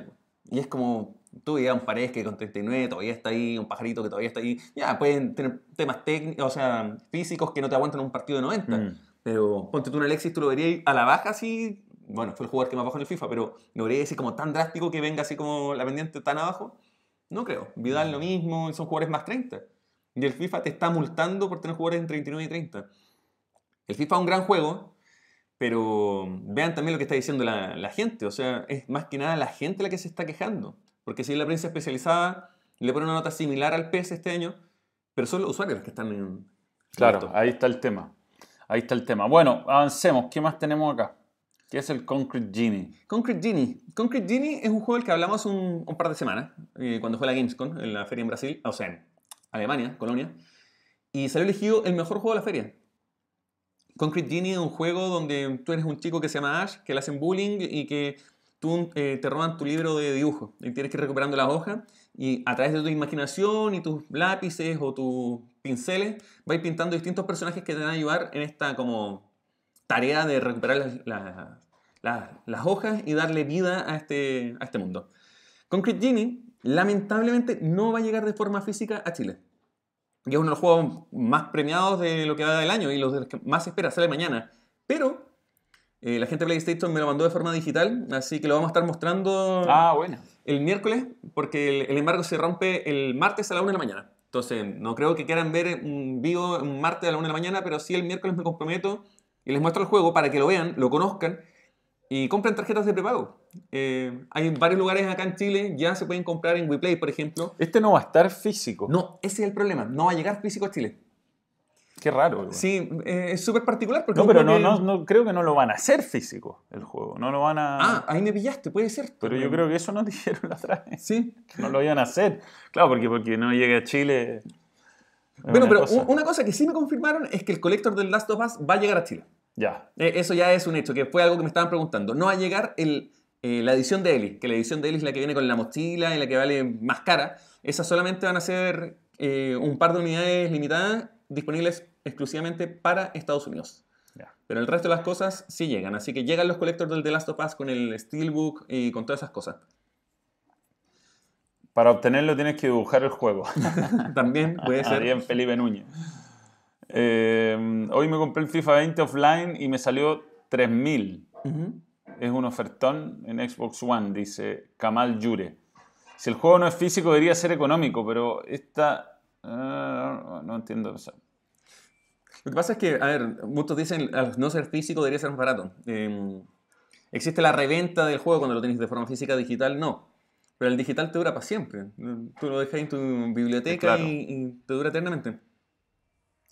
Y es como, tú veías un Paredes que con 39 todavía está ahí, un pajarito que todavía está ahí, ya, pueden tener temas técnicos, o sea, físicos que no te aguantan un partido de 90. Mm. Pero ponte tú un Alexis, tú lo verías a la baja así, bueno, fue el jugador que más bajó en el FIFA, pero lo verías así como tan drástico que venga así como la pendiente tan abajo. No creo. Vidal lo mismo, son jugadores más 30. Y el FIFA te está multando por tener jugadores en 39 y 30. El FIFA es un gran juego, pero vean también lo que está diciendo la, la gente. O sea, es más que nada la gente la que se está quejando. Porque si la prensa especializada le pone una nota similar al PES este año, pero son los usuarios los que están en... Claro, esto. ahí está el tema. Ahí está el tema. Bueno, avancemos. ¿Qué más tenemos acá? ¿Qué es el Concrete Genie? Concrete Genie. Concrete Genie es un juego del que hablamos un, par de semanas, eh, cuando fue la Gamescom, en la feria en Brasil, o sea, en Alemania, Colonia, y salió elegido el mejor juego de la feria. Concrete Genie es un juego donde tú eres un chico que se llama Ash, que le hacen bullying y que tú eh, te roban tu libro de dibujo y tienes que ir recuperando las hojas y a través de tu imaginación y tus lápices o tus pinceles vas pintando distintos personajes que te van a ayudar en esta como tarea de recuperar las, las- las- las hojas y darle vida a este, a este mundo. Concrete Genie, lamentablemente, no va a llegar de forma física a Chile. Y es uno de los juegos más premiados de lo que va del año y los que más se espera, sale mañana. Pero eh, la gente de PlayStation me lo mandó de forma digital, así que lo vamos a estar mostrando Ah, bueno. el miércoles, porque el, el embargo se rompe el martes a la 1 de la mañana. Entonces, no creo que quieran ver un vivo un martes a la 1 de la mañana, pero sí el miércoles me comprometo y les muestro el juego para que lo vean, lo conozcan y compren tarjetas de prepago. Eh, hay varios lugares acá en Chile, ya se pueden comprar en WePlay, por ejemplo. Este no va a estar físico. No, ese es el problema, no va a llegar físico a Chile. Qué raro. Sí, eh, es súper particular porque No, pero no, que- no, no, creo que no lo van a hacer físico el juego. No lo van a. Ah, ahí me pillaste, puede ser. pero yo creo que eso nos dijeron la otra vez. Sí. que No lo iban a hacer. Claro, porque, porque no llegue a Chile. Bueno, pero cosa. una cosa que sí me confirmaron es que el Collector del Last of Us va a llegar a Chile. Ya. Eh, Eso ya es un hecho, que fue algo que me estaban preguntando. No va a llegar el, eh, la edición de Ellie, que la edición de Ellie es la que viene con la mochila y la que vale más cara. Esas solamente van a ser eh, un par de unidades limitadas disponibles exclusivamente para Estados Unidos. Pero el resto de las cosas sí llegan. Así que llegan los collectors del The Last of Us con el Steelbook y con todas esas cosas. Para obtenerlo tienes que dibujar el juego. También puede ser. Bien Felipe Núñez. Eh, hoy me compré el FIFA 20 offline y me salió 3000. Ujú. Es un ofertón en Xbox One, dice Kamal Yure. Si el juego no es físico, debería ser económico, pero esta. ah, no entiendo. eso. Lo que pasa es que, a ver, muchos dicen al no ser físico debería ser más barato. Eh, existe la reventa del juego cuando lo tienes de forma física, digital no. Pero el digital te dura para siempre. Tú lo dejas en tu biblioteca Claro. y, y te dura eternamente.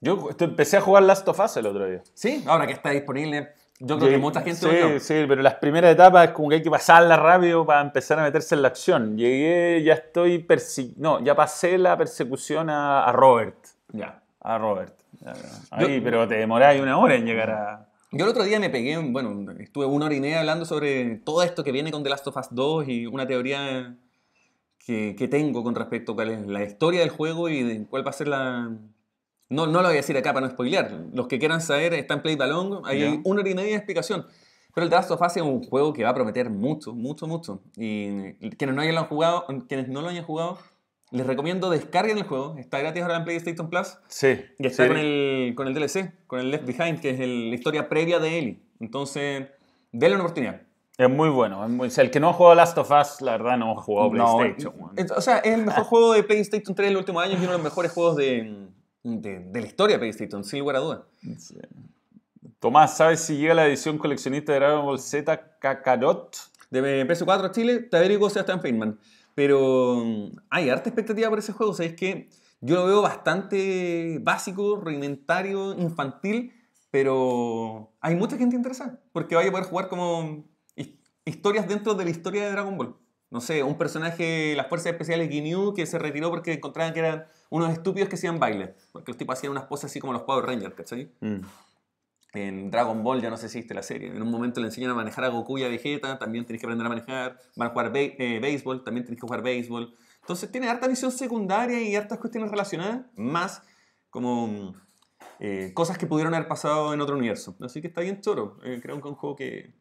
Yo empecé a jugar Last of Us el otro día. Sí, ahora que está disponible, yo creo que mucha gente sí, lo sí, pero las primeras etapas es como que hay que pasarla rápido para empezar a meterse en la acción. Llegué, ya estoy persi no, ya pasé la persecución a, a Robert. Ya. A Robert. Ya, ya. Ahí, Yo- pero te demoráis una hora en llegar a. Yo el otro día me pegué, bueno, estuve una hora y media hablando sobre todo esto que viene con The Last of Us 2 y una teoría que, que tengo con respecto a cuál es la historia del juego y de cuál va a ser la... No, no lo voy a decir acá para no spoilear. Los que quieran saber está en Play Balong, hay una hora y media de explicación. Pero el Last of Us es un juego que va a prometer mucho, mucho, mucho. Y quienes no, hayan jugado, quienes no lo hayan jugado, les recomiendo descarguen el juego. Está gratis ahora en PlayStation Plus. Sí. Y está sí. con, el, con el DLC, con el Left Behind, que es el- la historia previa de Ellie. Entonces, denle una oportunidad. Es muy bueno. es muy- o sea, el que no ha jugado Last of Us, la verdad, no ha jugado No, PlayStation. es- o sea, es el mejor juego de PlayStation 3 de los últimos años y uno de los mejores juegos de, de, de la historia de PlayStation, sin lugar a dudas. Sí. Tomás, ¿sabes si llega la edición coleccionista de Dragon Ball Z Kakarot? De PS4 a Chile, te averiguo Sebastián Feynman. Pero mm, hay harta expectativa por ese juego. ¿Sabéis que Yo lo veo bastante básico, rudimentario, infantil, pero hay mucha gente interesada. Porque vaya a poder jugar como his- historias dentro de la historia de Dragon Ball. No sé, un personaje de las fuerzas especiales Ginyu que se retiró porque encontraban que eran unos estúpidos que hacían baile. Porque los tipos hacían unas poses así como los Power Rangers, ¿cachai? Mm. En Dragon Ball, ya no sé si viste la serie, en un momento le enseñan a manejar a Goku y a Vegeta, también tenés que aprender a manejar, van a jugar eh, béisbol, también tenés que jugar béisbol. Entonces tiene harta visión secundaria y hartas cuestiones relacionadas, más como eh, cosas que pudieron haber pasado en otro universo. Así que está bien choro. Eh, creo que es un juego que,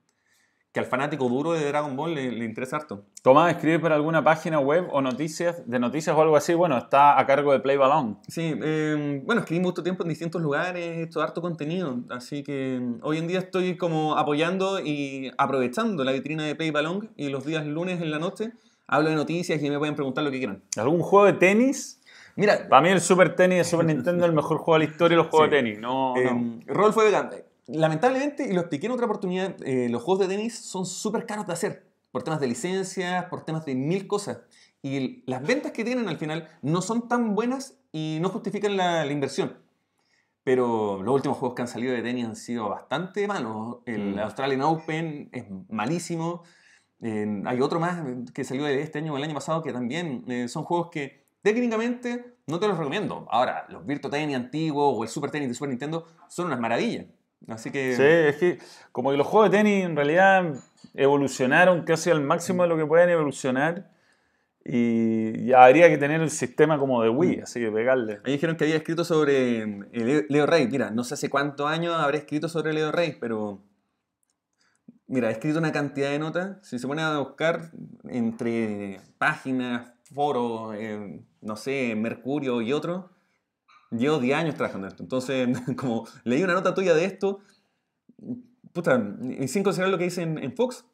que al fanático duro de Dragon Ball le, le interesa harto. Tomás, escribe para alguna página web o noticias, de noticias o algo así. Bueno, está a cargo de Play Balón. Sí, eh, bueno, escribí mucho tiempo en distintos lugares, he hecho harto contenido, así que mm, hoy en día estoy como apoyando y aprovechando la vitrina de Play Balong y los días lunes en la noche hablo de noticias y me pueden preguntar lo que quieran. ¿Algún juego de tenis? Mira, Para mí el Super Tenis de Super Nintendo es el mejor juego de la historia de los juegos Sí. de tenis. No, no. eh, Rodolfo Vega, lamentablemente, y lo expliqué en otra oportunidad, eh, los juegos de tenis son súper caros de hacer, por temas de licencias, por temas de mil cosas. Y el- las ventas que tienen al final no son tan buenas y no justifican la, la inversión. Pero los últimos juegos que han salido de tenis han sido bastante malos. El Mm. Australian Open es malísimo. Eh, hay otro más que salió de este año o el año pasado que también eh, son juegos que técnicamente no te los recomiendo. Ahora, los Virtua Tennis antiguos o el Super Tennis de Super Nintendo son unas maravillas. Así que... Sí, es que como que los juegos de tenis en realidad evolucionaron casi al máximo de lo que pueden evolucionar y habría que tener el sistema como de Wii, así que pegarle. Ahí dijeron que había escrito sobre eh, Leo, Leo Rey. Mira, no sé hace cuántos años habré escrito sobre Leo Rey, pero. Mira, he escrito una cantidad de notas. Si se pone a buscar entre páginas, foros, eh, no sé, Mercurio y otros, llevo 10 años trabajando en esto. Entonces, como leí una nota tuya de esto, puta, sin considerar lo que dice en, Fox,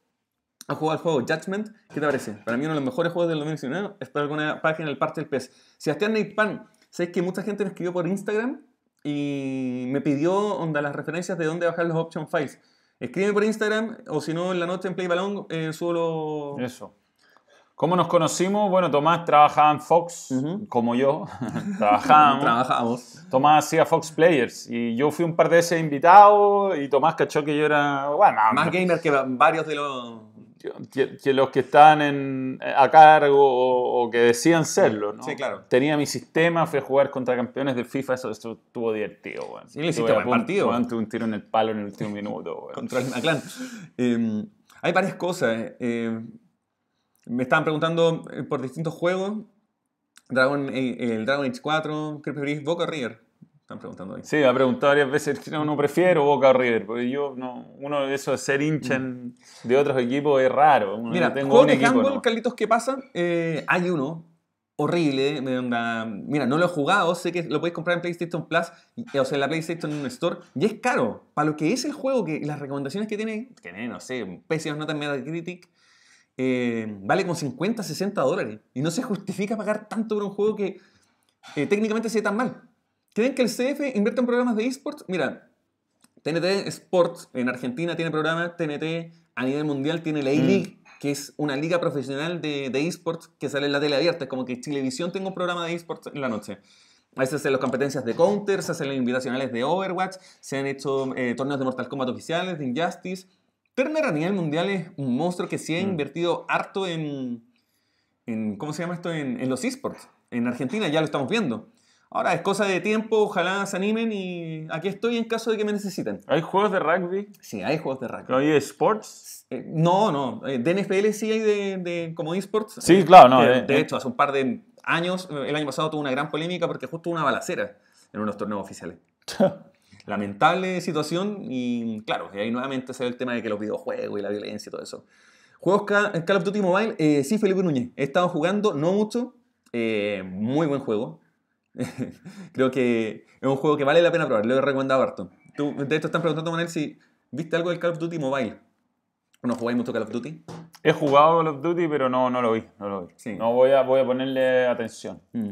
ha jugado el juego Judgment. ¿Qué te parece? Para mí uno de los mejores juegos del 2019. Es para alguna página del parte del pez. Sebastián Neipan, ¿sabes que mucha gente me escribió por Instagram y me pidió onda, las referencias de dónde bajar los option files? Escríbeme por Instagram o si no en la noche en Play Balón eh. Eso. ¿Cómo nos conocimos? Bueno, Tomás trabajaba en Fox, Ujú. como yo. Trabajábamos. Trabajamos. Tomás hacía Fox Players y yo fui un par de veces invitado y Tomás cachó que yo era, bueno, Más gamer que va- varios de los... que, que los que estaban en- a cargo o, o que decían serlo, ¿no? Sí, claro. Tenía mi sistema, fui a jugar contra campeones del FIFA, eso, eso estuvo divertido, weón. Sí, le hiciste buen partido. weón, tuve un tiro en el palo en el último minuto, weón. contra el Maclan. Eh, hay varias cosas. eh, me estaban preguntando eh, por distintos juegos. Dragon, eh, el Dragon Age 4, ¿qué preferís? ¿Boca o River? Están preguntando ahí. Sí, ha preguntado varias veces, no, no prefiero Boca o River, porque yo, no, uno de eso de ser hincha en- de otros equipos es raro. Uno, Mira, yo tengo juegos un de equipo, handball, ¿no? Carlitos, ¿qué pasa? Eh, hay uno horrible. me onda- mira, no lo he jugado, sé que lo podéis comprar en PlayStation Plus, o sea, en la PlayStation Store, y es caro. Para lo que es el juego, que las recomendaciones que tiene, que tiene, no sé, pésimas notas en Metacritic, eh, vale como 50, 60 dólares. Y no se justifica pagar tanto por un juego que eh, técnicamente se ve tan mal. ¿Creen que el CF invierte en programas de esports? Mira, TNT Sports en Argentina tiene programas, TNT a nivel mundial tiene la A-League, que es una liga profesional de, de esports que sale en la tele abierta. Es como que Chilevisión tenga un programa de esports en la noche. A veces se hacen las competencias de Counter, se hacen las invitacionales de Overwatch, se han hecho eh, torneos de Mortal Kombat oficiales, de Injustice. Turner a nivel mundial es un monstruo que sí ha Mm. invertido harto en, en ¿cómo se llama esto? En, en los esports. En Argentina ya lo estamos viendo. Ahora es cosa de tiempo, ojalá se animen y aquí estoy en caso de que me necesiten. ¿Hay juegos de rugby? Sí, hay juegos de rugby. ¿Hay sports? Eh, no, no. eh, de NFL sí hay de, de- como esports. Sí, Eh, claro, no, De, eh, de eh. hecho, hace un par de años, el año pasado tuvo una gran polémica porque justo hubo una balacera en unos torneos oficiales. Lamentable situación y claro, y ahí nuevamente se ve el tema de que los videojuegos y la violencia y todo eso. Juegos Ca- Call of Duty Mobile, eh, sí, Felipe Núñez. He estado jugando, no mucho, eh, muy buen juego. Creo que es un juego que vale la pena probar, lo he recomendado harto. Tú, de hecho, están preguntando, Manuel, si viste algo del Call of Duty Mobile. ¿No jugáis mucho Call of Duty? He jugado Call of Duty, pero no, no lo vi. No, lo vi. Sí. no voy, a, voy a ponerle atención. Mm.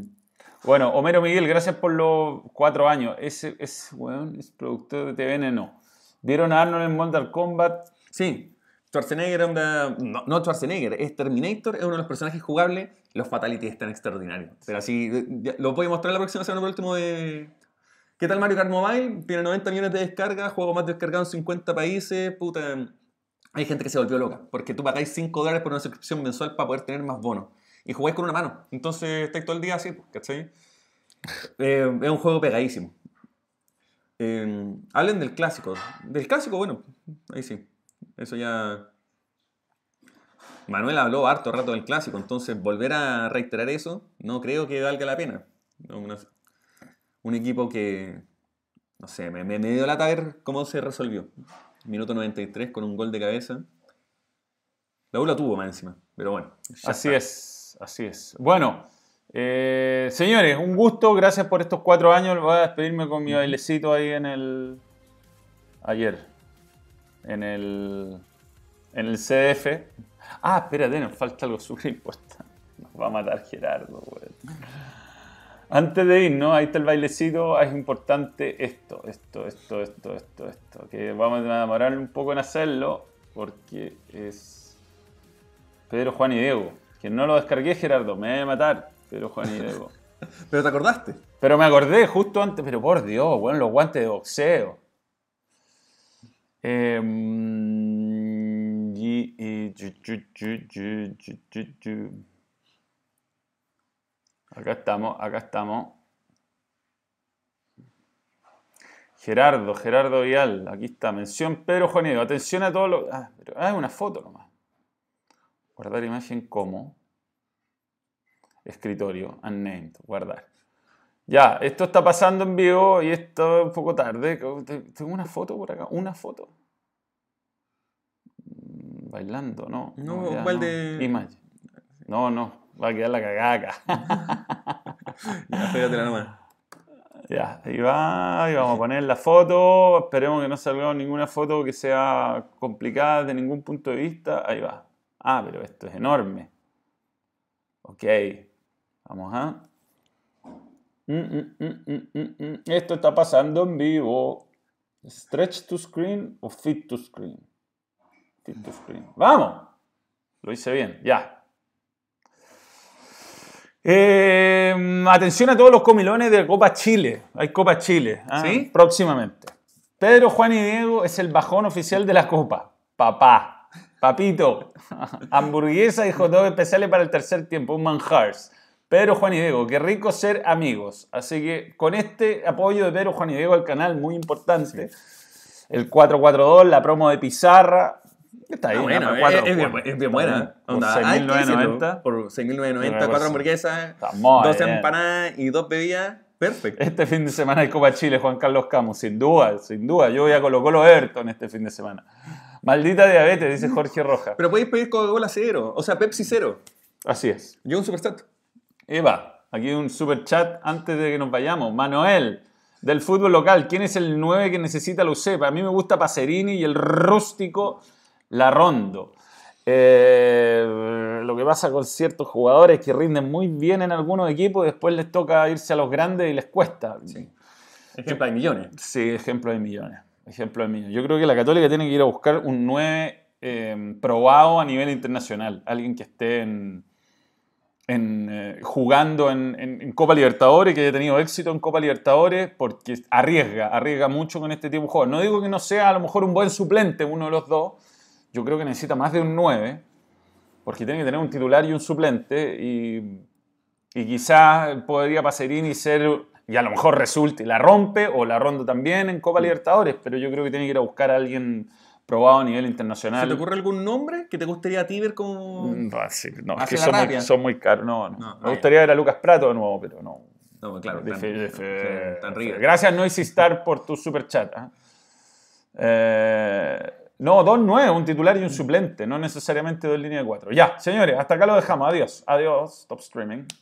Bueno, Homero Miguel, gracias por los cuatro años. Ese, ese weón es productor de TVN, no. ¿Vieron a Arnold en Mortal Kombat? Sí, Schwarzenegger onda, no, no Schwarzenegger, es Terminator, es uno de los personajes jugables. Los fatalities están extraordinarios. Pero así, lo voy a mostrar la próxima semana por último de... ¿Qué tal Mario Kart Mobile? Tiene 90 millones de descargas, juego más descargado en 50 países, puta... Hay gente que se volvió loca, porque tú pagáis 5 dólares por una suscripción mensual para poder tener más bonos. Y jugáis con una mano. Entonces estáis todo el día así, ¿cachai? Eh, es un juego pegadísimo. Eh, hablen del clásico. Del clásico, bueno, ahí sí. Eso ya. Manuel habló harto rato del clásico, entonces volver a reiterar eso no creo que valga la pena. Una- un equipo que. No sé, me, dio lata ver cómo se resolvió. Minuto 93 con un gol de cabeza. La U la tuvo más encima, pero bueno. Así está. es, así es. Bueno, eh, señores, un gusto. Gracias por estos cuatro años. Voy a despedirme con mi bailecito ahí en el. Ayer. En el. En el CDF. Ah, espérate, nos falta algo súper importante. Nos va a matar Gerardo, weón. Antes de irnos, ahí está el bailecito. Es importante esto, esto, esto, esto, esto, esto. Que vamos a demorar un poco en hacerlo porque es Pedro, Juan y Diego. Que no lo descargué, Gerardo. Me voy a matar. Pedro, Juan Diego. Pero te acordaste. Pero me acordé justo antes, pero por Dios, bueno, los guantes de boxeo. Y- y-. Acá estamos, acá estamos. Gerardo, Gerardo Vial, aquí está, mención Pedro Juan y Diego. Atención a todos los... Ah, pero ah, es una foto nomás. Guardar imagen como... Escritorio, unnamed, guardar. Ya, esto está pasando en vivo y esto es un poco tarde. Tengo una foto por acá, una foto. Mm, Bailando, no. No, ya, ¿cuál no. de- Image. No, no, va a quedar la cagada acá. Ya, pégatela nomás. ya, ahí va, ahí vamos a poner la foto. Esperemos que no salga ninguna foto que sea complicada de ningún punto de vista. Ahí va. Ah, pero esto es enorme. Ok. Vamos a. Mm, mm, mm. Esto está pasando en vivo. ¿Stretch to screen o fit to screen? Fit to screen. ¡Vamos! Lo hice bien, ya. Eh, atención a todos los comilones de Copa Chile. Hay Copa Chile. ¿ah? ¿Sí? Próximamente. Pedro, Juan y Diego es el bajón oficial de la Copa. Papá. Papito. Hamburguesa y hot dog especiales para el tercer tiempo. Un manjars. Pedro, Juan y Diego, qué rico ser amigos. Así que con este apoyo de Pedro, Juan y Diego al canal, muy importante. El 442, la promo de Pizarra. Está ahí, Ah, bueno, ¿no? es, Cuatro- es bien, es bien buena. Por Onda, hay que 6.990. decirlo, Por 6.990, Una cuatro hamburguesas, dos bien. empanadas y dos bebidas. Perfecto. Este fin de semana hay Copa Chile, Juan Carlos Camus, sin duda, sin duda. Yo voy a Colo Colo Everton este fin de semana. Maldita diabetes, dice Jorge Rojas. Pero podéis pedir Coca-Cola cero, o sea, Pepsi cero. Así es. Yo un superchat. Eva, aquí un super chat antes de que nos vayamos. Manuel, del fútbol local, ¿quién es el 9 que necesita la? A mí me gusta Pacerini y el rústico Larrondo. Eh, lo que pasa con ciertos jugadores que rinden muy bien en algunos equipos, después les toca irse a los grandes y les cuesta. Ejemplo, hay millones. Sí, ejemplo de millones. Ejemplo de millones. Yo creo que la Católica tiene que ir a buscar un 9 eh, probado a nivel internacional. Alguien que esté en, eh, jugando en Copa Libertadores, que haya tenido éxito en Copa Libertadores, porque arriesga, arriesga mucho con este tipo de juegos. No digo que no sea a lo mejor un buen suplente uno de los dos. Yo creo que necesita más de un 9, porque tiene que tener un titular y un suplente. Y, y quizás podría Pacerini ser, y a lo mejor resulte, la rompe o la ronda también en Copa Libertadores, pero yo creo que tiene que ir a buscar a alguien probado a nivel internacional. ¿Se te ocurre algún nombre que te gustaría a ti ver como.? Mm, ah, sí, no, es que son muy, rápida. son muy caros. No, no. No, Me gustaría ver a Lucas Prato de nuevo, pero no. No, pues claro. Tan-. Gracias, Noisy Star, por tu super chat. ¿ah? Eh, no, dos nueve, un titular y un suplente, no necesariamente dos líneas de cuatro. Ya, señores, hasta acá lo dejamos. Adiós. Adiós. Stop streaming.